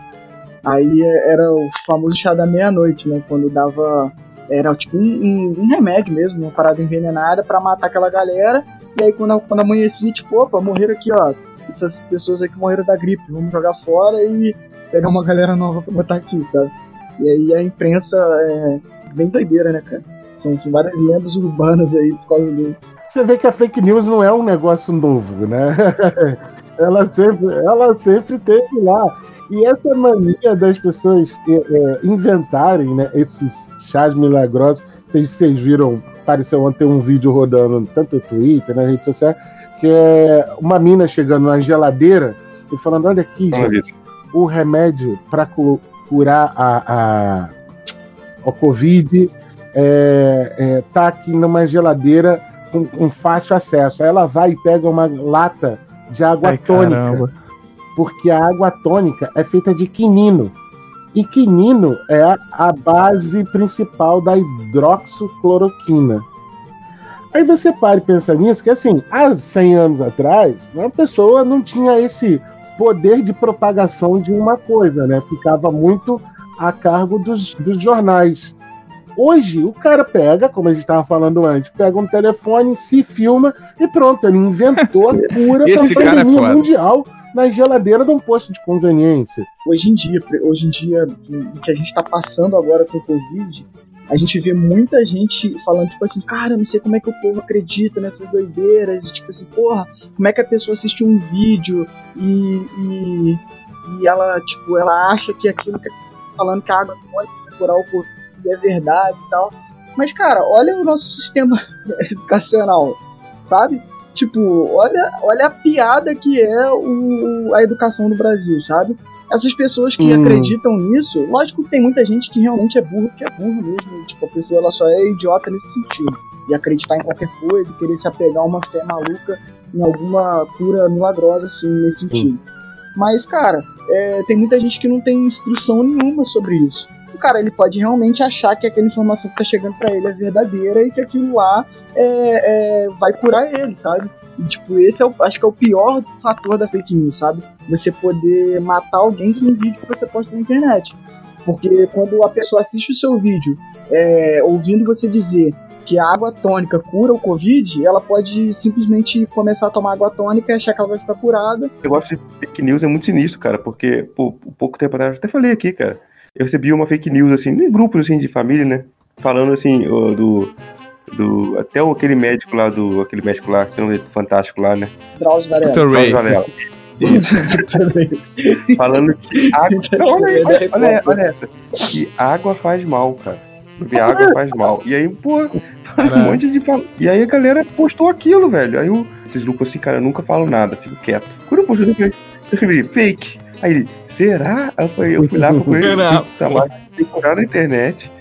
[SPEAKER 1] Aí é, era o famoso chá da meia-noite, né? Quando dava. Era tipo um, um, um remédio mesmo, uma parada envenenada para matar aquela galera. E aí quando, quando amanhecia, tipo, opa, morreram aqui, ó. Essas pessoas aqui morreram da gripe, vamos jogar fora e pegar uma galera nova pra botar aqui, sabe? E aí a imprensa é bem doideira, né, cara? São, são várias lendas urbanas aí por causa do.
[SPEAKER 4] Você vê que a fake news não é um negócio novo, né? [LAUGHS] ela sempre, ela sempre teve lá. E essa mania das pessoas é, é, inventarem né, esses chás milagrosos, vocês, vocês viram, apareceu ontem um vídeo rodando tanto no Twitter, na rede social, que é uma mina chegando na geladeira e falando: Olha aqui, gente, o remédio para curar a, a, a Covid, é, é, tá aqui numa geladeira com, com, fácil acesso. Aí ela vai e pega uma lata de água Ai, tônica. Caramba. Porque a água tônica é feita de quinino. E quinino é a, base principal da hidroxicloroquina. Aí você para e pensa nisso, que assim, há 100 anos atrás, uma pessoa não tinha esse poder de propagação de uma coisa, né? Ficava muito a cargo dos, dos jornais. Hoje, o cara pega, como a gente estava falando antes, pega um telefone, se filma e pronto, ele inventou a cura [LAUGHS] para é pandemia é mundial na geladeira de um posto de conveniência.
[SPEAKER 1] Hoje em dia, hoje em dia, o que a gente está passando agora com o Covid, a gente vê muita gente falando, tipo assim, cara, não sei como é que o povo acredita nessas doideiras, e, tipo assim, porra, como é que a pessoa assiste um vídeo e, e, e ela, tipo, ela acha que aquilo que tá falando que a água pode curar o Covid é verdade e tal. Mas, cara, olha o nosso sistema [LAUGHS] educacional, sabe? Tipo, olha, olha a piada que é o, a educação no Brasil, sabe? Essas pessoas que hum. acreditam nisso, lógico que tem muita gente que realmente é burro, que é burro mesmo. Tipo, a pessoa ela só é idiota nesse sentido. de acreditar em qualquer coisa, querer se apegar a uma fé maluca em alguma cura milagrosa, assim, nesse sentido. Mas, cara, é, tem muita gente que não tem instrução nenhuma sobre isso. O cara, ele pode realmente achar que aquela informação que tá chegando para ele é verdadeira e que aquilo lá é, é, vai curar ele, sabe? E, tipo, esse é o, acho que é o pior fator da fake news, sabe? Você poder matar alguém com um vídeo que você posta na internet. Porque quando a pessoa assiste o seu vídeo é, ouvindo você dizer que a água tônica cura o Covid, ela pode simplesmente começar a tomar água tônica e achar que ela vai ficar curada.
[SPEAKER 3] Eu gosto de fake news, é muito sinistro, cara, porque, pô, pouco tempo atrás, eu até falei aqui, cara, eu recebi uma fake news, assim, em grupos, assim, de família, né, falando, assim, do, do até aquele médico lá, do, aquele médico lá, que é fantástico lá, né?
[SPEAKER 1] Drauzio Varela.
[SPEAKER 3] Drauzio Varela. Isso. [LAUGHS] Falando que água. Não, [LAUGHS] olha, olha, olha, olha, essa. Que água faz mal, cara. Beber água faz mal. E aí, pô, um monte de. E aí a galera postou aquilo, velho. Aí eu, esses grupos assim, cara, eu nunca falo nada, fico quieto. Quando eu postei, eu escrevi fake. Aí ele, será? Eu fui, eu fui lá, procurei procurar na internet,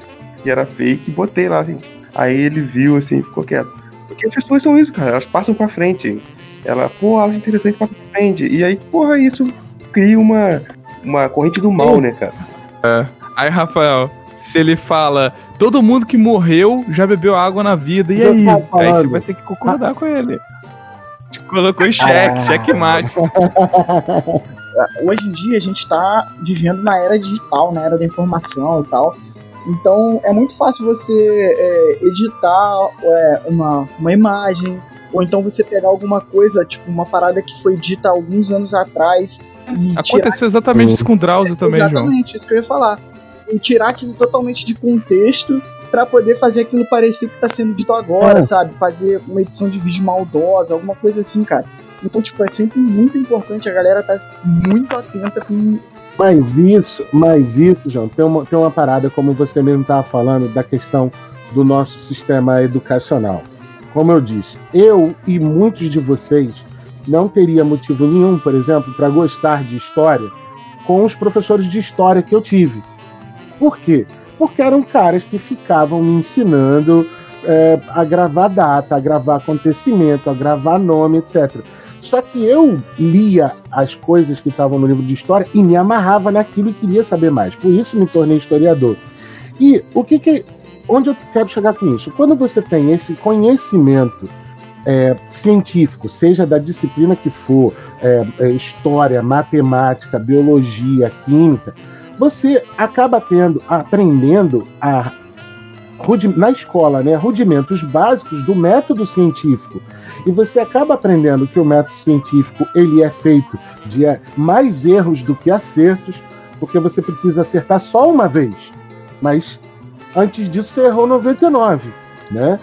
[SPEAKER 3] e era fake, e botei lá, assim. Aí ele viu, assim, ficou quieto. Porque as pessoas são isso, cara, elas passam pra frente. Ela, pô, acho interessante pra frente. E aí, porra, isso cria uma, uma corrente do mal, né, cara?
[SPEAKER 2] É. Aí, Rafael, se ele fala, todo mundo que morreu já bebeu água na vida, e aí? Aí você vai ter que concordar com ele. Te colocou em xeque, ah. xeque mate. [LAUGHS]
[SPEAKER 1] Hoje em dia a gente está vivendo na era digital, na era da informação e tal. Então é muito fácil você é, editar é, uma, uma imagem, ou então você pegar alguma coisa, tipo uma parada que foi dita alguns anos atrás.
[SPEAKER 2] Aconteceu tirar... exatamente isso com o Drauzio também,
[SPEAKER 1] exatamente,
[SPEAKER 2] João.
[SPEAKER 1] Exatamente, isso que eu ia falar. E tirar aquilo totalmente de contexto para poder fazer aquilo parecer que tá sendo dito agora, é. sabe? Fazer uma edição de vídeo maldosa, alguma coisa assim, cara. Então, tipo, é sempre muito importante a galera tá muito atenta com.
[SPEAKER 4] Mas isso, mas isso, João, tem uma, tem uma parada, como você mesmo estava falando, da questão do nosso sistema educacional. Como eu disse, eu e muitos de vocês não teria motivo nenhum, por exemplo, para gostar de história com os professores de história que eu tive. Por quê? Porque eram caras que ficavam me ensinando é, a gravar data, a gravar acontecimento, a gravar nome, etc. Só que eu lia as coisas que estavam no livro de história e me amarrava naquilo e queria saber mais. Por isso me tornei historiador. E o que, que onde eu quero chegar com isso? Quando você tem esse conhecimento é, científico, seja da disciplina que for, é, é, história, matemática, biologia, química, você acaba tendo, aprendendo a na escola, né, rudimentos básicos do método científico. E você acaba aprendendo que o método científico ele é feito de é, mais erros do que acertos, porque você precisa acertar só uma vez. Mas Antes disso, você errou 99, né?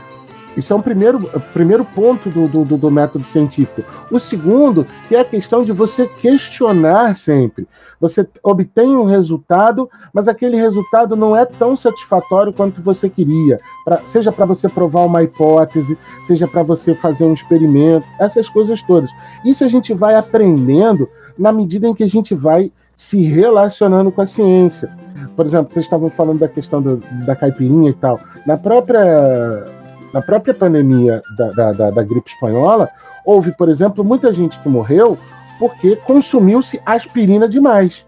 [SPEAKER 4] Isso é um primeiro, primeiro ponto do, do, do, método científico. O segundo, que é a questão de você questionar sempre. Você obtém um resultado, mas aquele resultado não é tão satisfatório quanto você queria. Pra, seja para você provar uma hipótese, seja para você fazer um experimento, essas coisas todas. Isso a gente vai aprendendo na medida em que a gente vai se relacionando com a ciência. Por exemplo, vocês estavam falando da questão do, da caipirinha e tal. Na própria, na própria pandemia da, da, da, da gripe espanhola, houve, por exemplo, muita gente que morreu porque consumiu-se aspirina demais.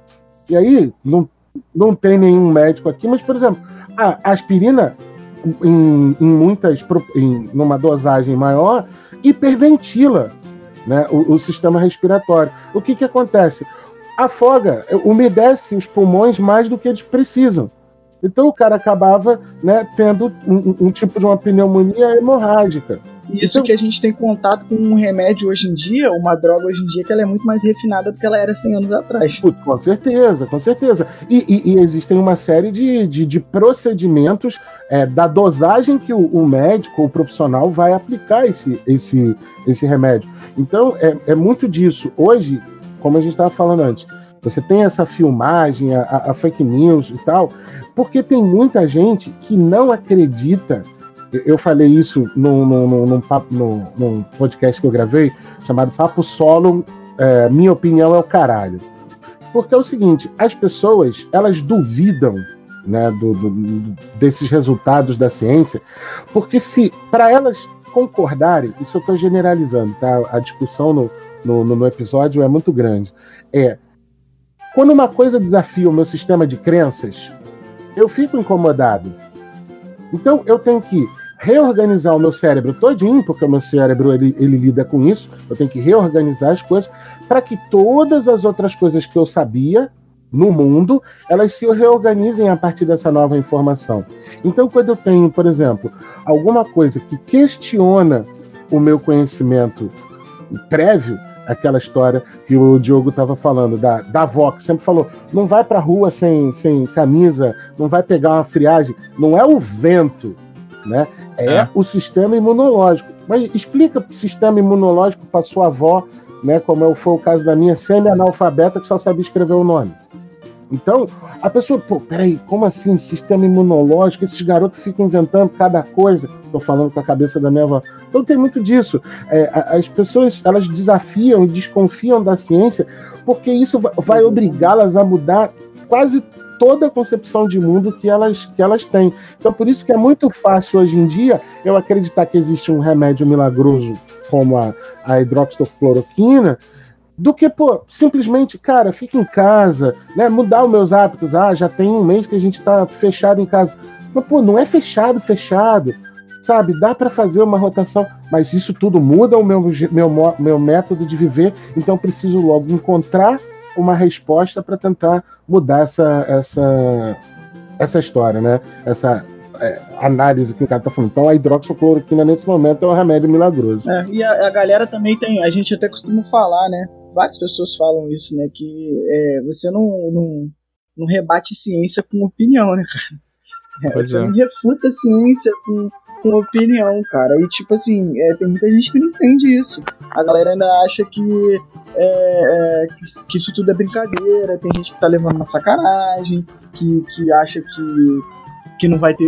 [SPEAKER 4] E aí, não, não tem nenhum médico aqui, mas, por exemplo, a aspirina, em, em muitas, em numa dosagem maior, hiperventila né, o, o sistema respiratório. O que, que acontece? afoga, umedece os pulmões mais do que eles precisam. Então o cara acabava né, tendo um, um tipo de uma pneumonia hemorrágica.
[SPEAKER 1] Isso então, que a gente tem contato com um remédio hoje em dia, uma droga hoje em dia, que ela é muito mais refinada do que ela era 100 anos atrás.
[SPEAKER 4] Com certeza, com certeza. E, e, e existem uma série de, de, de procedimentos é, da dosagem que o, o, médico, o profissional, vai aplicar esse, esse, esse remédio. Então, é, é muito disso. Hoje, como a gente estava falando antes. Você tem essa filmagem, a, a, fake news e tal, porque tem muita gente que não acredita. Eu falei isso num, num, num, num, num podcast que eu gravei, chamado Papo Solo. É, minha opinião é o caralho. Porque é o seguinte: as pessoas elas duvidam né, do, do, desses resultados da ciência, porque se para elas concordarem, isso eu estou generalizando, tá? A discussão no, no, no, episódio é muito grande. É quando uma coisa desafia o meu sistema de crenças, eu fico incomodado. Então eu tenho que reorganizar o meu cérebro todinho, porque o meu cérebro ele, ele lida com isso. Eu tenho que reorganizar as coisas para que todas as outras coisas que eu sabia no mundo, elas se reorganizem a partir dessa nova informação. Então, quando eu tenho, por exemplo, alguma coisa que questiona o meu conhecimento prévio, aquela história que o Diogo estava falando, da, da avó, que sempre falou: não vai para a rua sem, sem camisa, não vai pegar uma friagem. Não é o vento, né? É, é. o sistema imunológico. Mas explica o sistema imunológico para sua avó, né? Como foi o caso da minha semi-analfabeta que só sabia escrever o nome. Então, a pessoa, pô, peraí, como assim? Sistema imunológico, esses garotos ficam inventando cada coisa. Estou falando com a cabeça da minha avó. Então tem muito disso. É, as pessoas elas desafiam e desconfiam da ciência porque isso vai obrigá-las a mudar quase toda a concepção de mundo que elas, que elas têm. Então, por isso que é muito fácil hoje em dia eu acreditar que existe um remédio milagroso como a, a hidroxicloroquina do que, pô, simplesmente, cara, fica em casa, né? Mudar os meus hábitos. Ah, já tem um mês que a gente tá fechado em casa. Mas, pô, não é fechado, fechado. Sabe, dá para fazer uma rotação, mas isso tudo muda o meu, meu, meu método de viver, então preciso logo encontrar uma resposta para tentar mudar essa, essa, essa história, né? Essa é, análise que o cara tá falando. Então a hidroxicloroquina nesse momento é um remédio milagroso.
[SPEAKER 1] É, e a, a, galera também tem, a gente até costuma falar, né? Várias pessoas falam isso, né? Que é, você não, não, não rebate ciência com opinião, né, cara? É, você é. não refuta ciência com, com opinião, cara. E tipo assim, é, tem muita gente que não entende isso. A galera ainda acha que, é, é, que, que, isso tudo é brincadeira, tem gente que tá levando uma sacanagem, que, que acha que, que não vai ter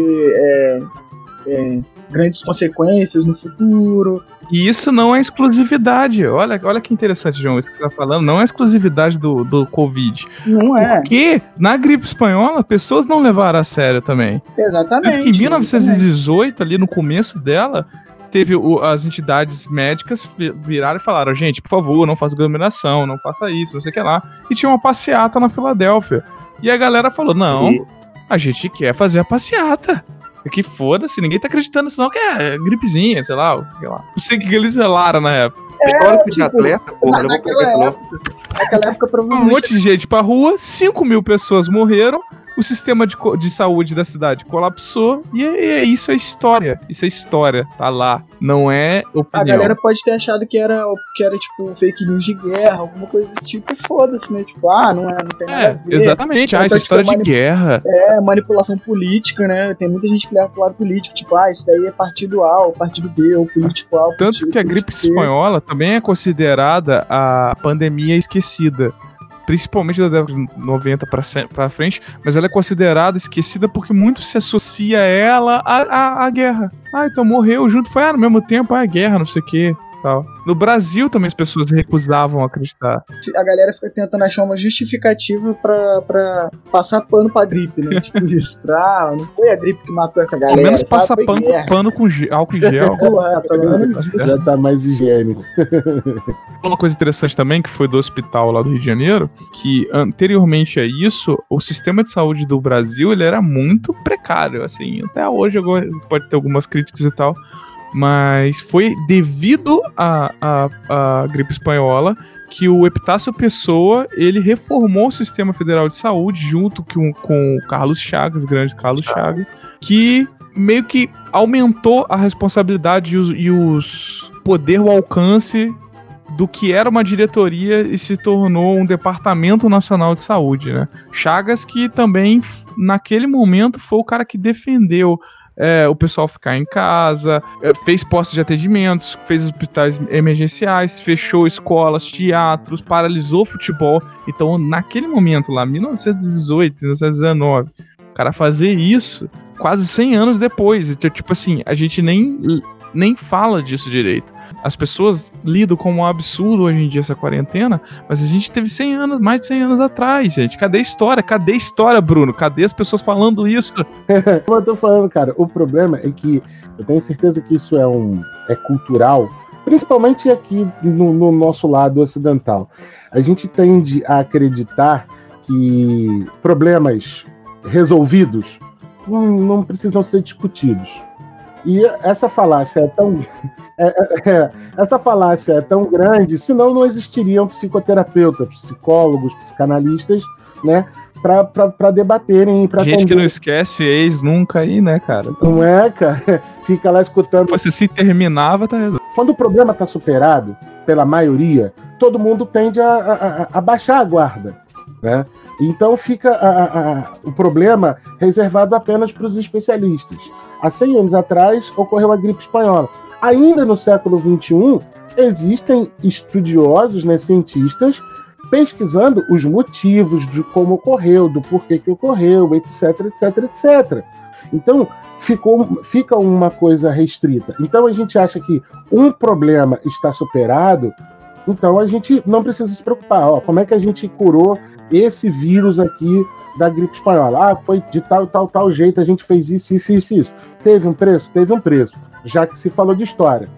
[SPEAKER 1] é, grandes consequências no futuro.
[SPEAKER 2] E isso não é exclusividade. Olha, olha que interessante, João, isso que você está falando. Não é exclusividade do, do Covid.
[SPEAKER 1] Não é.
[SPEAKER 2] Porque na gripe espanhola, pessoas não levaram a sério também.
[SPEAKER 1] Exatamente. Tanto
[SPEAKER 2] que em 1918, ali no começo dela, teve o, as entidades médicas viraram e falaram: gente, por favor, não faça aglomeração, não faça isso, não sei o que lá. E tinha uma passeata na Filadélfia. E a galera falou: não, e... a gente quer fazer a passeata. Que foda-se, ninguém tá acreditando nisso, não, que é gripezinha, sei lá, sei lá. Não sei o que eles falaram na época.
[SPEAKER 3] É, tipo, de atleta, porra, não vou pegar
[SPEAKER 1] Naquela época, provavelmente.
[SPEAKER 2] Um monte de gente pra rua, 5 mil pessoas morreram, o sistema de, de saúde da cidade colapsou e é, é, isso é história. Isso é história, tá lá. Não é opinião. A
[SPEAKER 1] galera pode ter achado que era, que era tipo fake news de guerra, alguma coisa do tipo, foda-se, né? Tipo, ah, não é, não tem nada é, a ver.
[SPEAKER 2] Exatamente, ah, isso é história de guerra.
[SPEAKER 1] É, manipulação política, né? Tem muita gente que leva pro lado político, tipo, ah, isso daí é partido A, ou partido B, ou político A.
[SPEAKER 2] Tanto que a gripe espanhola também é considerada a pandemia esquecida principalmente da década de 90 para frente, mas ela é considerada esquecida porque muito se associa ela à, à, à guerra. Ah, então morreu junto, foi ah, no mesmo tempo, ah, guerra, não sei o quê tal. No Brasil também as pessoas recusavam acreditar.
[SPEAKER 1] A galera fica tentando achar uma justificativa pra, pra passar pano pra gripe, né? [LAUGHS] tipo isso. Pra, não foi a gripe que matou essa galera.
[SPEAKER 2] Pelo menos passa pano, pano com álcool em gel. [LAUGHS]
[SPEAKER 4] é, tá Já tá mais higiênico. [LAUGHS]
[SPEAKER 2] Uma coisa interessante também, que foi do hospital lá do Rio de Janeiro, que anteriormente a isso, o sistema de saúde do Brasil, ele era muito precário, assim. Até hoje pode ter algumas críticas e tal, mas foi devido à gripe espanhola que o Epitácio Pessoa ele reformou o sistema federal de saúde junto com, com o Carlos Chagas, grande Carlos Chagas, que meio que aumentou a responsabilidade e os, e os poder, o alcance do que era uma diretoria e se tornou um departamento nacional de saúde, né? Chagas que também naquele momento foi o cara que defendeu é, o pessoal ficar em casa, é, fez postos de atendimentos, fez hospitais emergenciais, fechou escolas, teatros, paralisou futebol. Então, naquele momento lá, 1918, 1919, o cara fazer isso quase 100 anos depois. Então, tipo assim, a gente nem, nem fala disso direito. As pessoas lidam como um absurdo hoje em dia essa quarentena, mas a gente teve 100 anos, mais de 100 anos atrás, gente. Cadê a história? Cadê a história, Bruno? Cadê as pessoas falando isso? [LAUGHS]
[SPEAKER 4] Como eu tô falando, cara, o problema é que eu tenho certeza que isso é um é cultural, principalmente aqui no, no nosso lado ocidental. A gente tende a acreditar que problemas resolvidos não, não precisam ser discutidos. E essa falácia é tão. [LAUGHS] É, é, é, essa falácia é tão grande, senão não existiriam psicoterapeutas, psicólogos, psicanalistas, né? para debaterem. Pra
[SPEAKER 2] Gente atender. que não esquece ex nunca aí, né, cara?
[SPEAKER 4] Então... Não é, cara? [LAUGHS] Fica lá escutando.
[SPEAKER 2] Você se terminava, tá resolvido.
[SPEAKER 4] Quando o problema tá superado, pela maioria, todo mundo tende a, a, a baixar a guarda, né? Então fica a, o problema reservado apenas para os especialistas. Há 100 anos atrás ocorreu a gripe espanhola. Ainda no século XXI, existem estudiosos, né, cientistas, pesquisando os motivos de como ocorreu, do porquê que ocorreu, etc, etc, etc. Então, ficou, fica uma coisa restrita. Então, a gente acha que um problema está superado, então a gente não precisa se preocupar. Ó, como é que a gente curou esse vírus aqui da gripe espanhola. Ah, foi de tal, tal, tal jeito, a gente fez isso, isso, isso, isso. Teve um preço? Teve um preço. Já que se falou de história.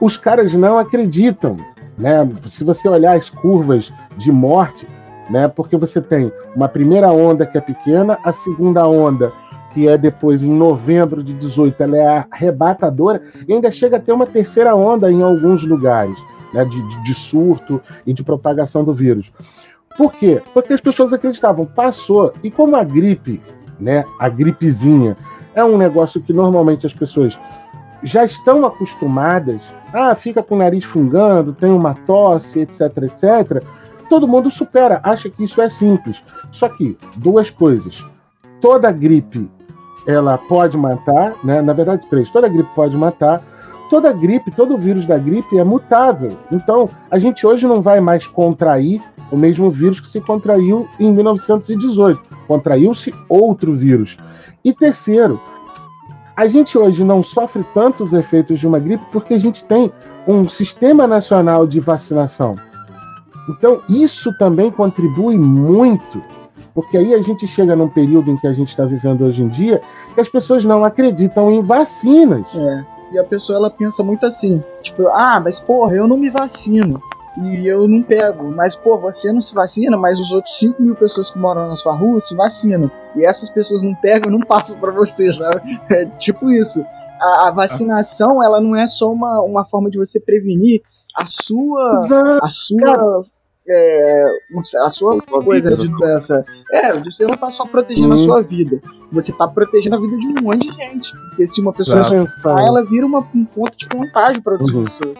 [SPEAKER 4] Os caras não acreditam, né? Se você olhar as curvas de morte, né? Porque você tem uma primeira onda que é pequena, a segunda onda que é depois em novembro de 18, ela é arrebatadora, e ainda chega a ter uma terceira onda em alguns lugares, né, de, de surto e de propagação do vírus. Por quê? Porque as pessoas acreditavam, passou. E como a gripe, né, a gripezinha, é um negócio que normalmente as pessoas já estão acostumadas, ah, fica com o nariz fungando, tem uma tosse, etc, etc. Todo mundo supera, acha que isso é simples. Só que duas coisas. Toda gripe ela pode matar, né? Na verdade, três. Toda gripe pode matar. Toda gripe, todo vírus da gripe é mutável. Então, a gente hoje não vai mais contrair o mesmo vírus que se contraiu em 1918. Contraiu-se outro vírus. E terceiro, a gente hoje não sofre tantos efeitos de uma gripe porque a gente tem um sistema nacional de vacinação. Então, isso também contribui muito, porque aí a gente chega num período em que a gente está vivendo hoje em dia, que as pessoas não acreditam em vacinas.
[SPEAKER 1] É. E a pessoa ela pensa muito assim, tipo, ah, mas porra, eu não me vacino e eu não pego. Mas, pô, você não se vacina, mas os outros 5 mil pessoas que moram na sua rua se vacinam. E essas pessoas não pegam, não passam para você, sabe? [LAUGHS] É tipo isso. A, a, vacinação, ela não é só uma, uma forma de você prevenir a sua. A sua. É, a sua coisa de doença. É, você não tá só protegendo hum. a sua vida. Você tá protegendo a vida de um monte de gente. Porque se uma pessoa pensar, ela vira uma, um ponto de contágio para outras uhum. pessoas.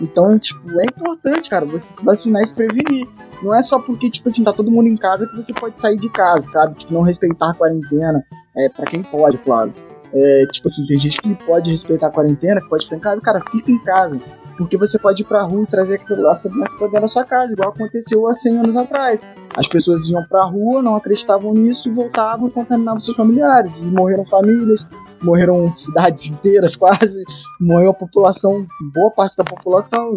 [SPEAKER 1] Então, tipo, é importante, cara, você se vacinar e se prevenir. Não é só porque, tipo assim, tá todo mundo em casa que você pode sair de casa, sabe? Tipo, não respeitar a quarentena. É, pra quem pode, claro. É, tipo assim, tem gente que pode respeitar a quarentena, que pode ficar em casa, cara, fica em casa. Porque você pode ir pra rua e trazer aquela doença pra dentro da sua casa, igual aconteceu há 100 anos atrás. As pessoas iam pra rua, não acreditavam nisso e voltavam e contaminavam seus familiares. E morreram famílias, morreram cidades inteiras [LAUGHS] quase, morreu a população, boa parte da população.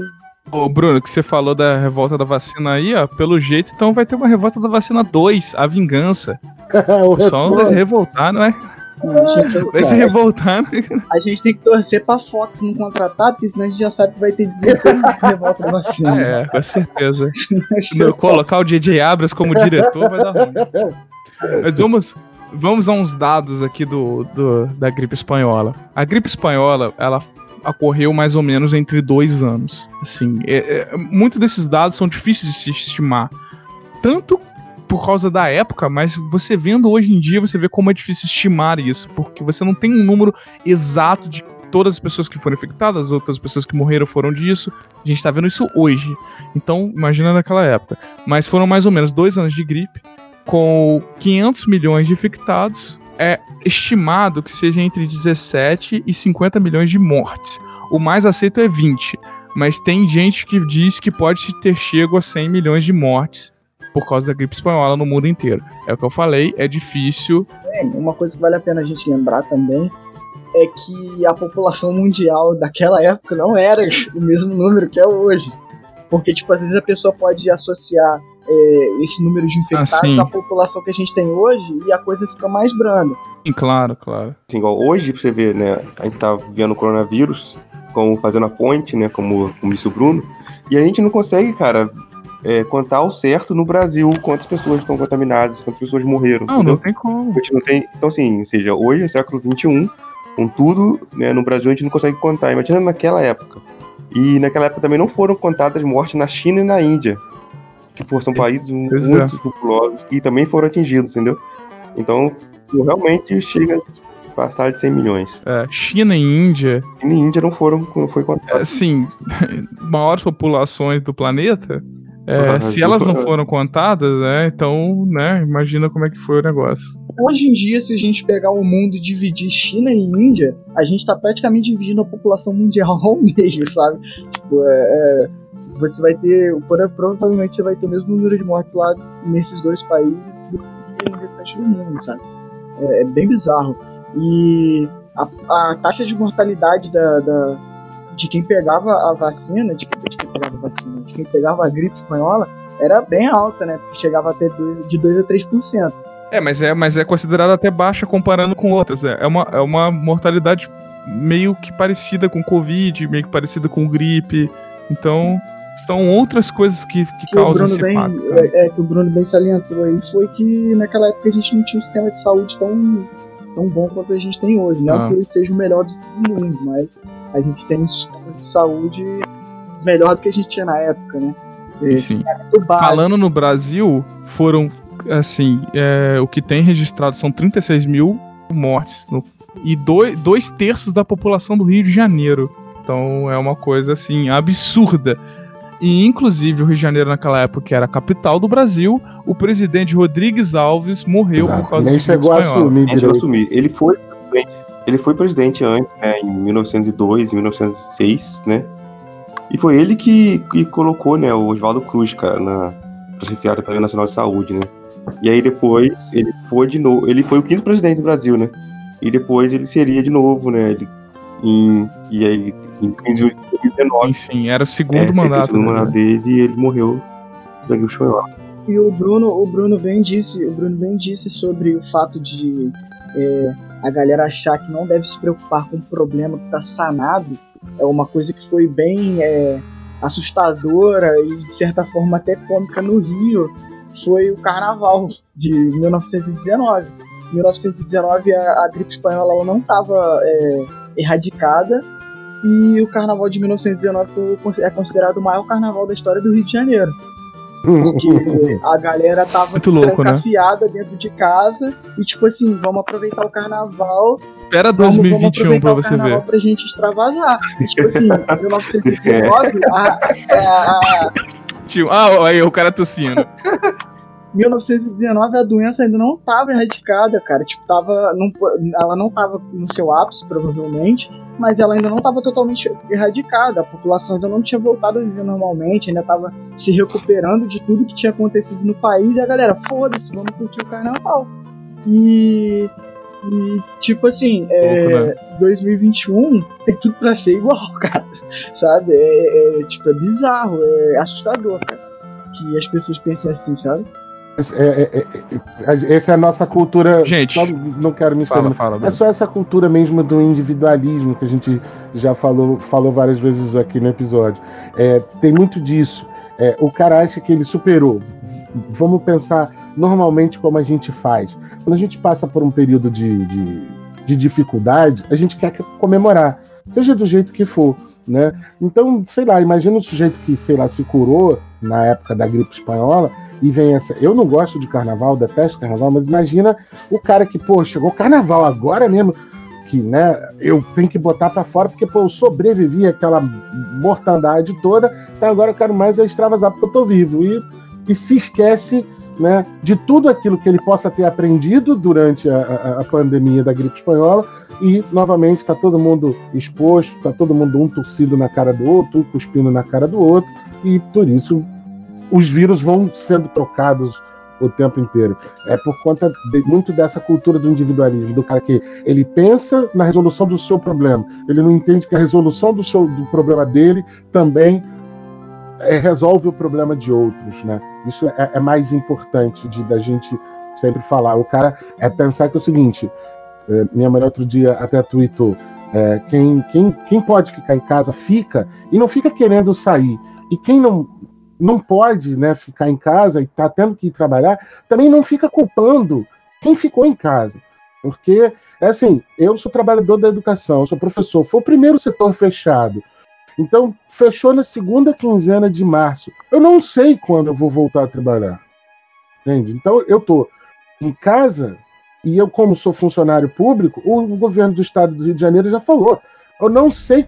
[SPEAKER 2] Ô, Bruno, que você falou da revolta da vacina aí, ó, pelo jeito, então vai ter uma revolta da vacina 2, a vingança. [LAUGHS] o Só vai se revoltar, não é? vai se revoltar. Né?
[SPEAKER 1] A gente tem que torcer pra Fox não contratar, porque senão a gente já sabe que vai ter 16 de revolta da vacina.
[SPEAKER 2] É, com certeza. [LAUGHS] colocar o DJ Abras como diretor vai dar ruim. Mas vamos, vamos a uns dados aqui do, do, da gripe espanhola. A gripe espanhola, ela ocorreu mais ou menos entre dois anos. Assim, é, é, muitos desses dados são difíceis de se estimar. Tanto por causa da época, mas você vendo hoje em dia, você vê como é difícil estimar isso, porque você não tem um número exato de todas as pessoas que foram infectadas, outras pessoas que morreram foram disso. A gente tá vendo isso hoje. Então, imagina naquela época. Mas foram mais ou menos dois anos de gripe com 500 milhões de infectados, é estimado que seja entre 17 e 50 milhões de mortes. O mais aceito é 20, mas tem gente que diz que pode ter chego a 100 milhões de mortes por causa da gripe espanhola no mundo inteiro. É o que eu falei, é difícil.
[SPEAKER 1] É, uma coisa que vale a pena a gente lembrar também é que a população mundial daquela época não era [LAUGHS] o mesmo número que é hoje. Porque, tipo, às vezes a pessoa pode associar é, esse número de infectados ah, à população que a gente tem hoje e a coisa fica mais branda.
[SPEAKER 2] Sim, claro, claro.
[SPEAKER 3] Sim, igual hoje, pra você ver, né, a gente tá vendo o coronavírus, como fazendo a ponte, né, como, como disse o Bruno, e a gente não consegue, cara, é, contar ao certo no Brasil quantas pessoas estão contaminadas, quantas pessoas morreram.
[SPEAKER 2] Não, entendeu? não tem como.
[SPEAKER 3] A gente não tem, então, assim, ou seja, hoje, no século XXI, com tudo, né, no Brasil a gente não consegue contar. Imagina naquela época. E naquela época também não foram contadas mortes na China e na Índia, que pô, são países pois muito é. populosos e também foram atingidos, entendeu? Então, realmente chega a passar de 100 milhões.
[SPEAKER 2] É, China e Índia.
[SPEAKER 3] China e Índia não foram, não foi contado.
[SPEAKER 2] É, sim, [LAUGHS] maiores populações do planeta. É, se elas não foram contadas, né, então, né, imagina como é que foi o negócio.
[SPEAKER 1] Hoje em dia, se a gente pegar o mundo e dividir China e Índia, a gente está praticamente dividindo a população mundial [LAUGHS] ao meio, sabe? Tipo, é, é, você vai ter, provavelmente você vai ter o mesmo número de mortes lá nesses dois países do que no restante do mundo, sabe? É, é bem bizarro. E a, a, taxa de mortalidade da, da, de quem pegava a vacina, de, de quem pegava a vacina, de quem pegava a gripe espanhola, era bem alta, né? Porque chegava até de 2 a 3%.
[SPEAKER 2] É, mas é, mas é considerada até baixa comparando com outras. É, é, uma, é uma mortalidade meio que parecida com Covid, meio que parecida com gripe. Então, são outras coisas que, que, que causam esse
[SPEAKER 1] bem,
[SPEAKER 2] impacto.
[SPEAKER 1] É, é, que o Bruno bem salientou aí foi que naquela época a gente não tinha um sistema de saúde tão, tão bom quanto a gente tem hoje. Não ah. que ele seja o melhor do mundo, mas a gente tem um sistema de saúde melhor do que a gente tinha na época, né?
[SPEAKER 2] Sim. Falando no Brasil, foram assim, é, o que tem registrado são 36 mil mortes no, e dois, dois terços da população do Rio de Janeiro. Então é uma coisa assim absurda. E inclusive o Rio de Janeiro naquela época que era a capital do Brasil, o presidente Rodrigues Alves morreu Exato. por causa
[SPEAKER 3] Nem chegou a assumir, chegou a assumir. Ele foi ele foi presidente antes, né, em 1902, em 1906, né? E foi ele que, que colocou, né, o Oswaldo Cruz, cara, na chefiar da Nacional de Saúde, né? E aí depois ele foi de novo. Ele foi o quinto presidente do Brasil, né? E depois ele seria de novo, né? Ele, em, e aí, em 2019.
[SPEAKER 2] Sim, era o segundo é, mandato. O
[SPEAKER 3] segundo né? mandato dele e ele morreu da gripe
[SPEAKER 1] E o Bruno, o Bruno bem disse, o Bruno bem disse sobre o fato de é, a galera achar que não deve se preocupar com um problema que está sanado. É uma coisa que foi bem é, assustadora e de certa forma até cômica no Rio, foi o Carnaval de 1919. Em 1919 a, a gripe espanhola ela não estava é, erradicada e o Carnaval de 1919 foi, é considerado o maior carnaval da história do Rio de Janeiro. Porque [LAUGHS] a galera tava
[SPEAKER 2] Muito louco, né?
[SPEAKER 1] dentro de casa e tipo assim, vamos aproveitar o carnaval.
[SPEAKER 2] Espera 2021 vamos, vamos pra você ver.
[SPEAKER 1] pra gente extravasar. E, tipo assim, 1919, [LAUGHS] a, a, a...
[SPEAKER 2] Tio, ah, aí o cara tossindo. [LAUGHS]
[SPEAKER 1] 1919 a doença ainda não estava erradicada, cara. Tipo, tava, não, ela não estava no seu ápice, provavelmente, mas ela ainda não estava totalmente erradicada. A população ainda não tinha voltado a viver normalmente, ainda estava se recuperando de tudo que tinha acontecido no país. E a galera, foda-se, vamos curtir o carnaval. E, e tipo assim, é, 2021 né? tem tudo pra ser igual, [LAUGHS] cara. Sabe? É, é, tipo, é bizarro, é assustador, cara. Que as pessoas pensem assim, sabe?
[SPEAKER 4] É, é, é, essa é a nossa cultura.
[SPEAKER 2] Gente, só
[SPEAKER 4] não quero me fala, fala, É só essa cultura mesmo do individualismo que a gente já falou, falou várias vezes aqui no episódio. É, tem muito disso. É, o cara acha que ele superou. Vamos pensar normalmente como a gente faz. Quando a gente passa por um período de, de, de dificuldade, a gente quer comemorar, seja do jeito que for. Né? Então, sei lá, imagina um sujeito que, sei lá, se curou na época da gripe espanhola e vem essa. Eu não gosto de carnaval, detesto carnaval, mas imagina o cara que, pô, chegou carnaval agora mesmo, que, né, eu tenho que botar para fora, porque, pô, eu sobrevivi àquela mortandade toda, então agora eu quero mais é extravasar porque eu tô vivo. E, e se esquece. Né, de tudo aquilo que ele possa ter aprendido durante a, a, a pandemia da gripe espanhola, e novamente está todo mundo exposto, está todo mundo um tossido na cara do outro, um cuspindo na cara do outro, e por isso os vírus vão sendo trocados
[SPEAKER 5] o tempo inteiro. É por conta de, muito dessa cultura do individualismo, do cara que ele pensa na resolução do seu problema, ele não entende que a resolução do, seu, do problema dele também é, resolve o problema de outros, né? Isso é, é mais importante de da gente sempre falar. O cara é pensar que é o seguinte, é, minha mulher outro dia até tweetou, é, quem, quem, quem pode ficar em casa, fica, e não fica querendo sair. E quem não, não pode né, ficar em casa e está tendo que ir trabalhar, também não fica culpando quem ficou em casa. Porque, é assim, eu sou trabalhador da educação, sou professor, foi o primeiro setor fechado. Então, fechou na segunda quinzena de março. Eu não sei quando eu vou voltar a trabalhar. Entende? Então, eu estou em casa e eu, como sou funcionário público, o governo do estado do Rio de Janeiro já falou. Eu não sei.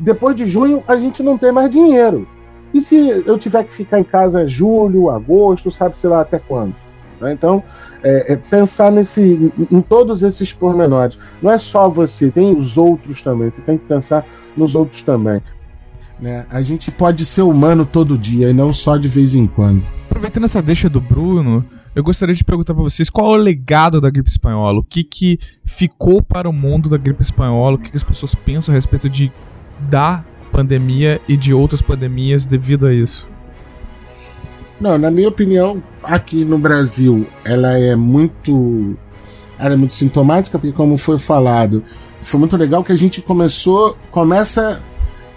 [SPEAKER 5] Depois de junho, a gente não tem mais dinheiro. E se eu tiver que ficar em casa julho, agosto, sabe-se lá até quando? Né? Então, é, é pensar nesse, em, em todos esses pormenores. Não é só você, tem os outros também. Você tem que pensar nos outros também.
[SPEAKER 4] Né? A gente pode ser humano todo dia e não só de vez em quando.
[SPEAKER 2] Aproveitando essa deixa do Bruno, eu gostaria de perguntar para vocês qual é o legado da gripe espanhola, o que, que ficou para o mundo da gripe espanhola, o que, que as pessoas pensam a respeito de da pandemia e de outras pandemias devido a isso.
[SPEAKER 4] Não, na minha opinião, aqui no Brasil, ela é muito ela é muito sintomática, porque como foi falado, foi muito legal que a gente começou, começa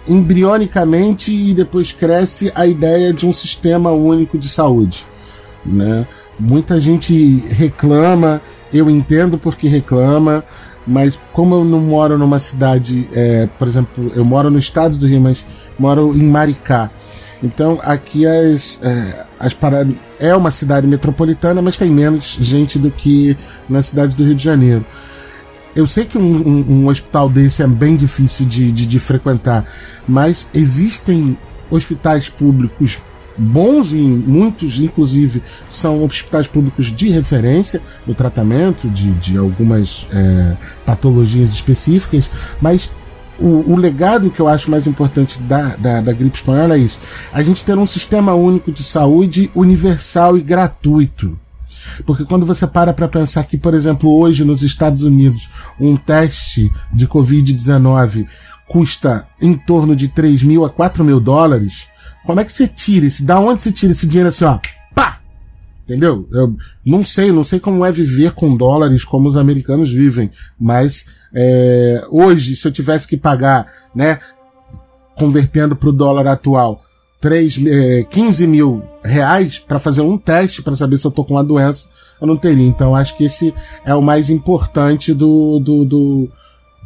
[SPEAKER 4] embrionicamente e depois cresce a ideia de um sistema único de saúde, né? Muita gente reclama, eu entendo porque reclama, mas como eu não moro numa cidade, é, por exemplo, eu moro no estado do Rio, mas moro em Maricá. Então aqui as, é, as paradas. É uma cidade metropolitana, mas tem menos gente do que na cidade do Rio de Janeiro. Eu sei que um, um, um hospital desse é bem difícil de, de, de frequentar, mas existem hospitais públicos bons e muitos, inclusive, são hospitais públicos de referência no tratamento de, de algumas é, patologias específicas, mas o, o, legado que eu acho mais importante da, da, da, gripe espanhola é isso: a gente ter um sistema único de saúde universal e gratuito. Porque quando você para para pensar que, por exemplo, hoje nos Estados Unidos, um teste de Covid-19 custa em torno de 3 mil a 4 mil dólares, como é que você tira esse? Da onde você tira esse dinheiro assim, ó? Pá! Entendeu? Eu não sei, não sei como é viver com dólares como os americanos vivem, mas é, hoje, se eu tivesse que pagar, né, convertendo para o dólar atual, 3, é, 15 mil reais para fazer um teste para saber se eu tô com uma doença, eu não teria. Então, acho que esse é o mais importante do, do, do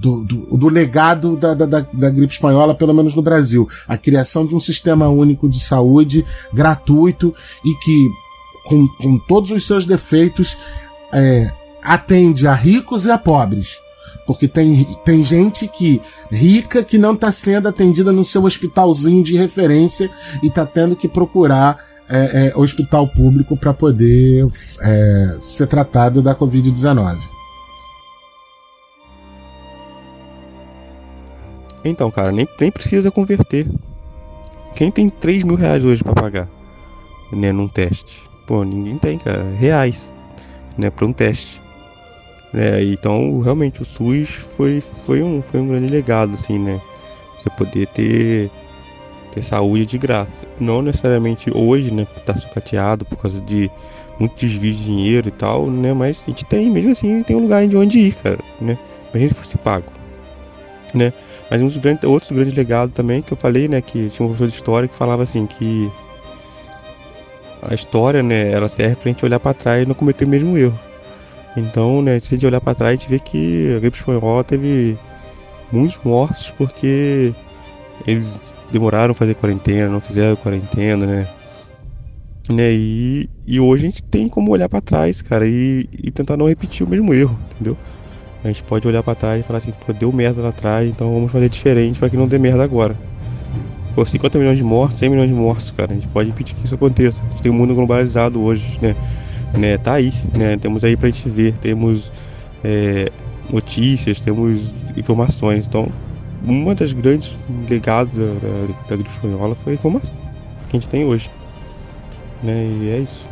[SPEAKER 4] do, do, do legado da, da, da, gripe espanhola, pelo menos no Brasil. A criação de um sistema único de saúde gratuito e que, com, com todos os seus defeitos, é, atende a ricos e a pobres. Porque tem, tem gente que rica que não está sendo atendida no seu hospitalzinho de referência e está tendo que procurar é, é, hospital público para poder é, ser tratado da Covid-19.
[SPEAKER 6] Então, cara, nem, nem precisa converter. Quem tem 3 mil reais hoje para pagar, né, num teste? Pô, ninguém tem, cara. Reais, né, para um teste. É, então, realmente, o SUS foi, foi, um, foi um grande legado, assim, né? Você poder ter, ter saúde de graça. Não necessariamente hoje, né? Tá sucateado por causa de muito desvio de dinheiro e tal, né? Mas a gente tem, mesmo assim, tem um lugar de onde ir, cara, né? Pra gente fosse pago, né? Mas um dos grandes, outros grandes legados também que eu falei, né, que tinha um professor de história que falava assim que a história, né, ela serve pra gente olhar para trás e não cometer o mesmo erro. Então, né, se a gente olhar para trás, a gente vê que a gripe espanhola teve muitos mortos porque eles demoraram a fazer quarentena, não fizeram quarentena, né? né? E, e hoje a gente tem como olhar para trás, cara, e, e tentar não repetir o mesmo erro, entendeu? A gente pode olhar para trás e falar assim, pô, deu merda lá atrás, então vamos fazer diferente para que não dê merda agora. Pô, 50 milhões de mortos, 100 milhões de mortos, cara, a gente pode impedir que isso aconteça. A gente tem um mundo globalizado hoje, né? né? Tá aí, né? Temos aí pra gente ver, temos é, notícias, temos informações. Então, uma das grandes legados da, da, da gripe espanhola foi a informação que a gente tem hoje. Né? E é isso.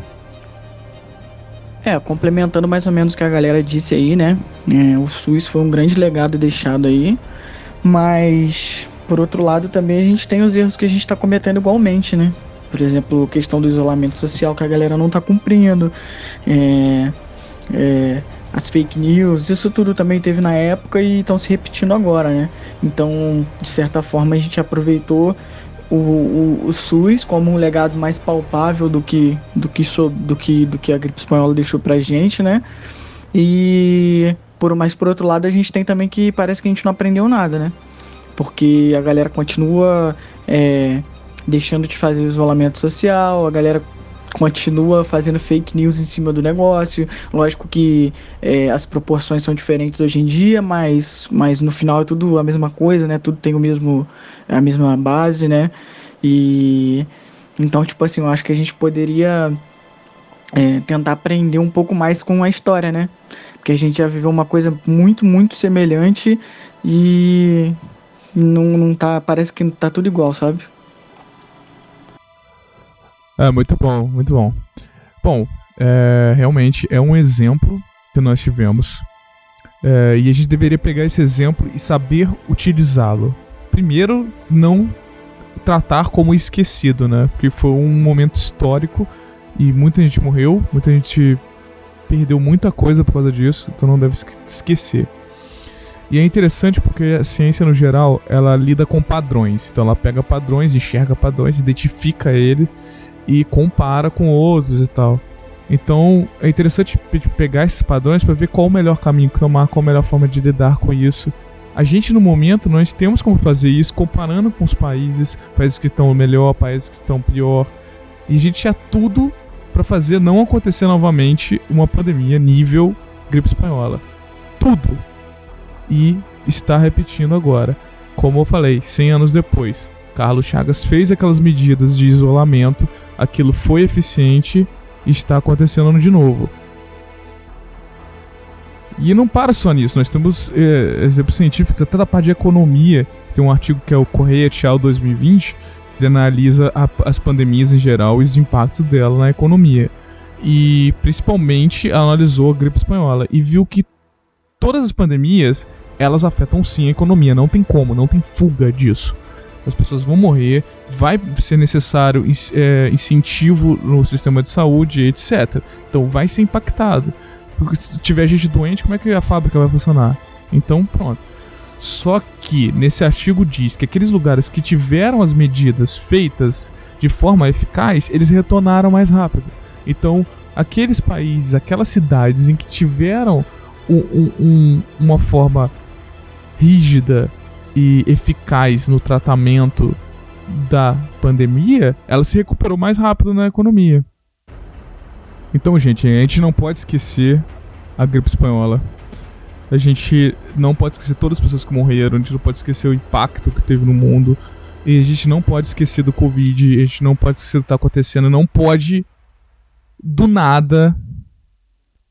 [SPEAKER 7] É, complementando mais ou menos o que a galera disse aí, né? É, o SUS foi um grande legado deixado aí, mas por outro lado também a gente tem os erros que a gente está cometendo igualmente, né? Por exemplo, questão do isolamento social que a galera não está cumprindo, é, é, as fake news, isso tudo também teve na época e estão se repetindo agora, né? Então, de certa forma, a gente aproveitou o, o, o, SUS como um legado mais palpável do que, do que, so, do que, do que a gripe espanhola deixou pra gente, né? E por mais por outro lado, a gente tem também que parece que a gente não aprendeu nada, né? Porque a galera continua é, deixando de fazer o isolamento social, a galera continua fazendo fake news em cima do negócio. Lógico que é, as proporções são diferentes hoje em dia, mas, mas no final é tudo a mesma coisa, né? Tudo tem o mesmo, a mesma base, né? E então, tipo assim, eu acho que a gente poderia é, tentar aprender um pouco mais com a história, né? Porque a gente já viveu uma coisa muito, muito semelhante e não, não tá. Parece que tá tudo igual, sabe?
[SPEAKER 2] É, muito bom, muito bom. Bom, é, realmente é um exemplo que nós tivemos. É, e a gente deveria pegar esse exemplo e saber utilizá-lo. Primeiro, não tratar como esquecido, né? Porque foi um momento histórico e muita gente morreu, muita gente perdeu muita coisa por causa disso, então não deve esquecer. E é interessante porque a ciência no geral, ela lida com padrões. Então ela pega padrões, enxerga padrões, identifica ele e compara com outros e tal. Então é interessante pegar esses padrões para ver qual o melhor caminho que tomar, qual a melhor forma de lidar com isso. A gente no momento nós temos como fazer isso comparando com os países, países que estão melhor, países que estão pior. E a gente tinha tudo para fazer não acontecer novamente uma pandemia nível gripe espanhola. Tudo. E está repetindo agora. Como eu falei, 100 anos depois. Carlos Chagas fez aquelas medidas de isolamento, aquilo foi eficiente e está acontecendo de novo. E não para só nisso, nós temos é, exemplos científicos até da parte de economia, que tem um artigo que é o Correia Tchau 2020, que analisa a, as pandemias em geral e os impactos dela na economia. E principalmente analisou a gripe espanhola e viu que todas as pandemias elas afetam sim a economia, não tem como, não tem fuga disso as pessoas vão morrer, vai ser necessário é, incentivo no sistema de saúde, etc. Então vai ser impactado. Porque se tiver gente doente, como é que a fábrica vai funcionar? Então, pronto. Só que nesse artigo diz que aqueles lugares que tiveram as medidas feitas de forma eficaz, eles retornaram mais rápido. Então, aqueles países, aquelas cidades em que tiveram um, um, um, uma forma rígida e eficaz no tratamento da pandemia, ela se recuperou mais rápido na economia. Então, gente, a gente não pode esquecer a gripe espanhola. A gente não pode esquecer todas as pessoas que morreram, a gente não pode esquecer o impacto que teve no mundo. E a gente não pode esquecer do Covid, a gente não pode esquecer do que está acontecendo, não pode do nada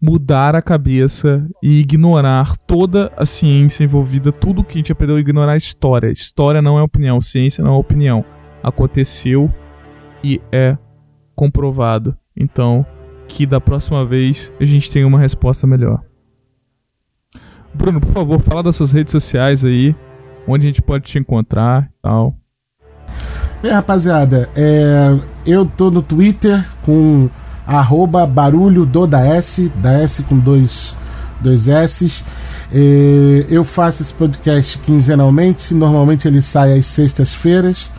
[SPEAKER 2] mudar a cabeça e ignorar toda a ciência envolvida, tudo que a gente aprendeu, ignorar a história. História não é opinião, ciência não é opinião. Aconteceu e é comprovado. Então, que da próxima vez a gente tenha uma resposta melhor. Bruno, por favor, fala das suas redes sociais aí, onde a gente pode te encontrar e tal.
[SPEAKER 4] É, rapaziada, é, eu tô no Twitter com arroba barulho do da S, da S com dois, dois S. É, eu faço esse podcast quinzenalmente, normalmente ele sai às sextas-feiras.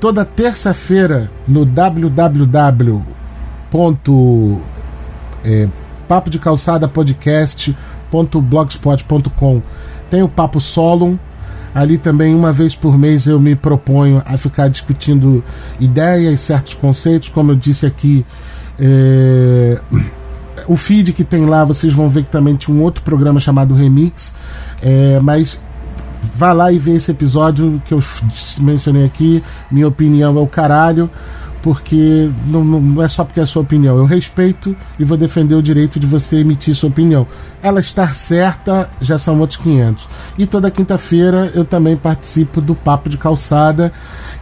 [SPEAKER 4] Toda terça-feira no www. É, papo de calçada podcast.blogspot.com tem o Papo Solon. Ali também, uma vez por mês, eu me proponho a ficar discutindo ideias, certos conceitos. Como eu disse aqui, é, o feed que tem lá, vocês vão ver que também tinha um outro programa chamado Remix. É, mas vá lá e vê esse episódio que eu mencionei aqui. Minha opinião é o caralho. Porque não, não é só porque é sua opinião. Eu respeito e vou defender o direito de você emitir sua opinião. Ela estar certa já são outros 500. E toda quinta-feira eu também participo do Papo de Calçada.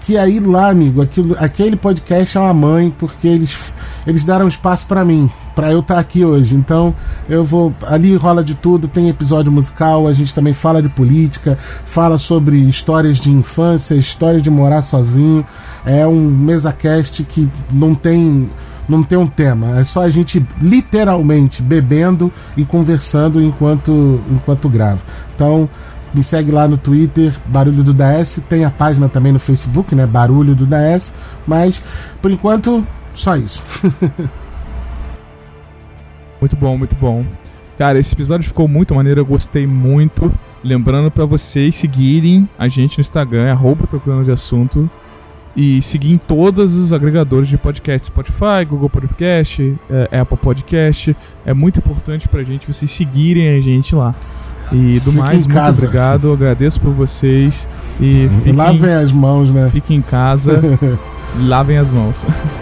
[SPEAKER 4] Que aí lá, amigo, aquilo, aquele podcast é uma mãe, porque eles eles deram espaço para mim. Para eu estar tá aqui hoje. Então, eu vou. Ali rola de tudo, tem episódio musical, a gente também fala de política, fala sobre histórias de infância, história de morar sozinho. É um mesa cast que não tem não tem um tema, é só a gente literalmente bebendo e conversando enquanto enquanto grava. Então, me segue lá no Twitter, Barulho do DS, tem a página também no Facebook, né, Barulho do DS, mas por enquanto só isso. [LAUGHS]
[SPEAKER 2] muito bom, muito bom. Cara, esse episódio ficou muito maneiro, eu gostei muito. Lembrando para vocês seguirem a gente no Instagram, arroba trocando de assunto. E seguir em todos os agregadores de podcast, Spotify, Google Podcast, é, Apple Podcast. É muito importante pra gente vocês seguirem a gente lá. E do Fique mais, muito casa. obrigado, agradeço por vocês. E
[SPEAKER 4] fiquem, lavem as mãos, né?
[SPEAKER 2] Fiquem em casa, [LAUGHS] lavem as mãos. [LAUGHS]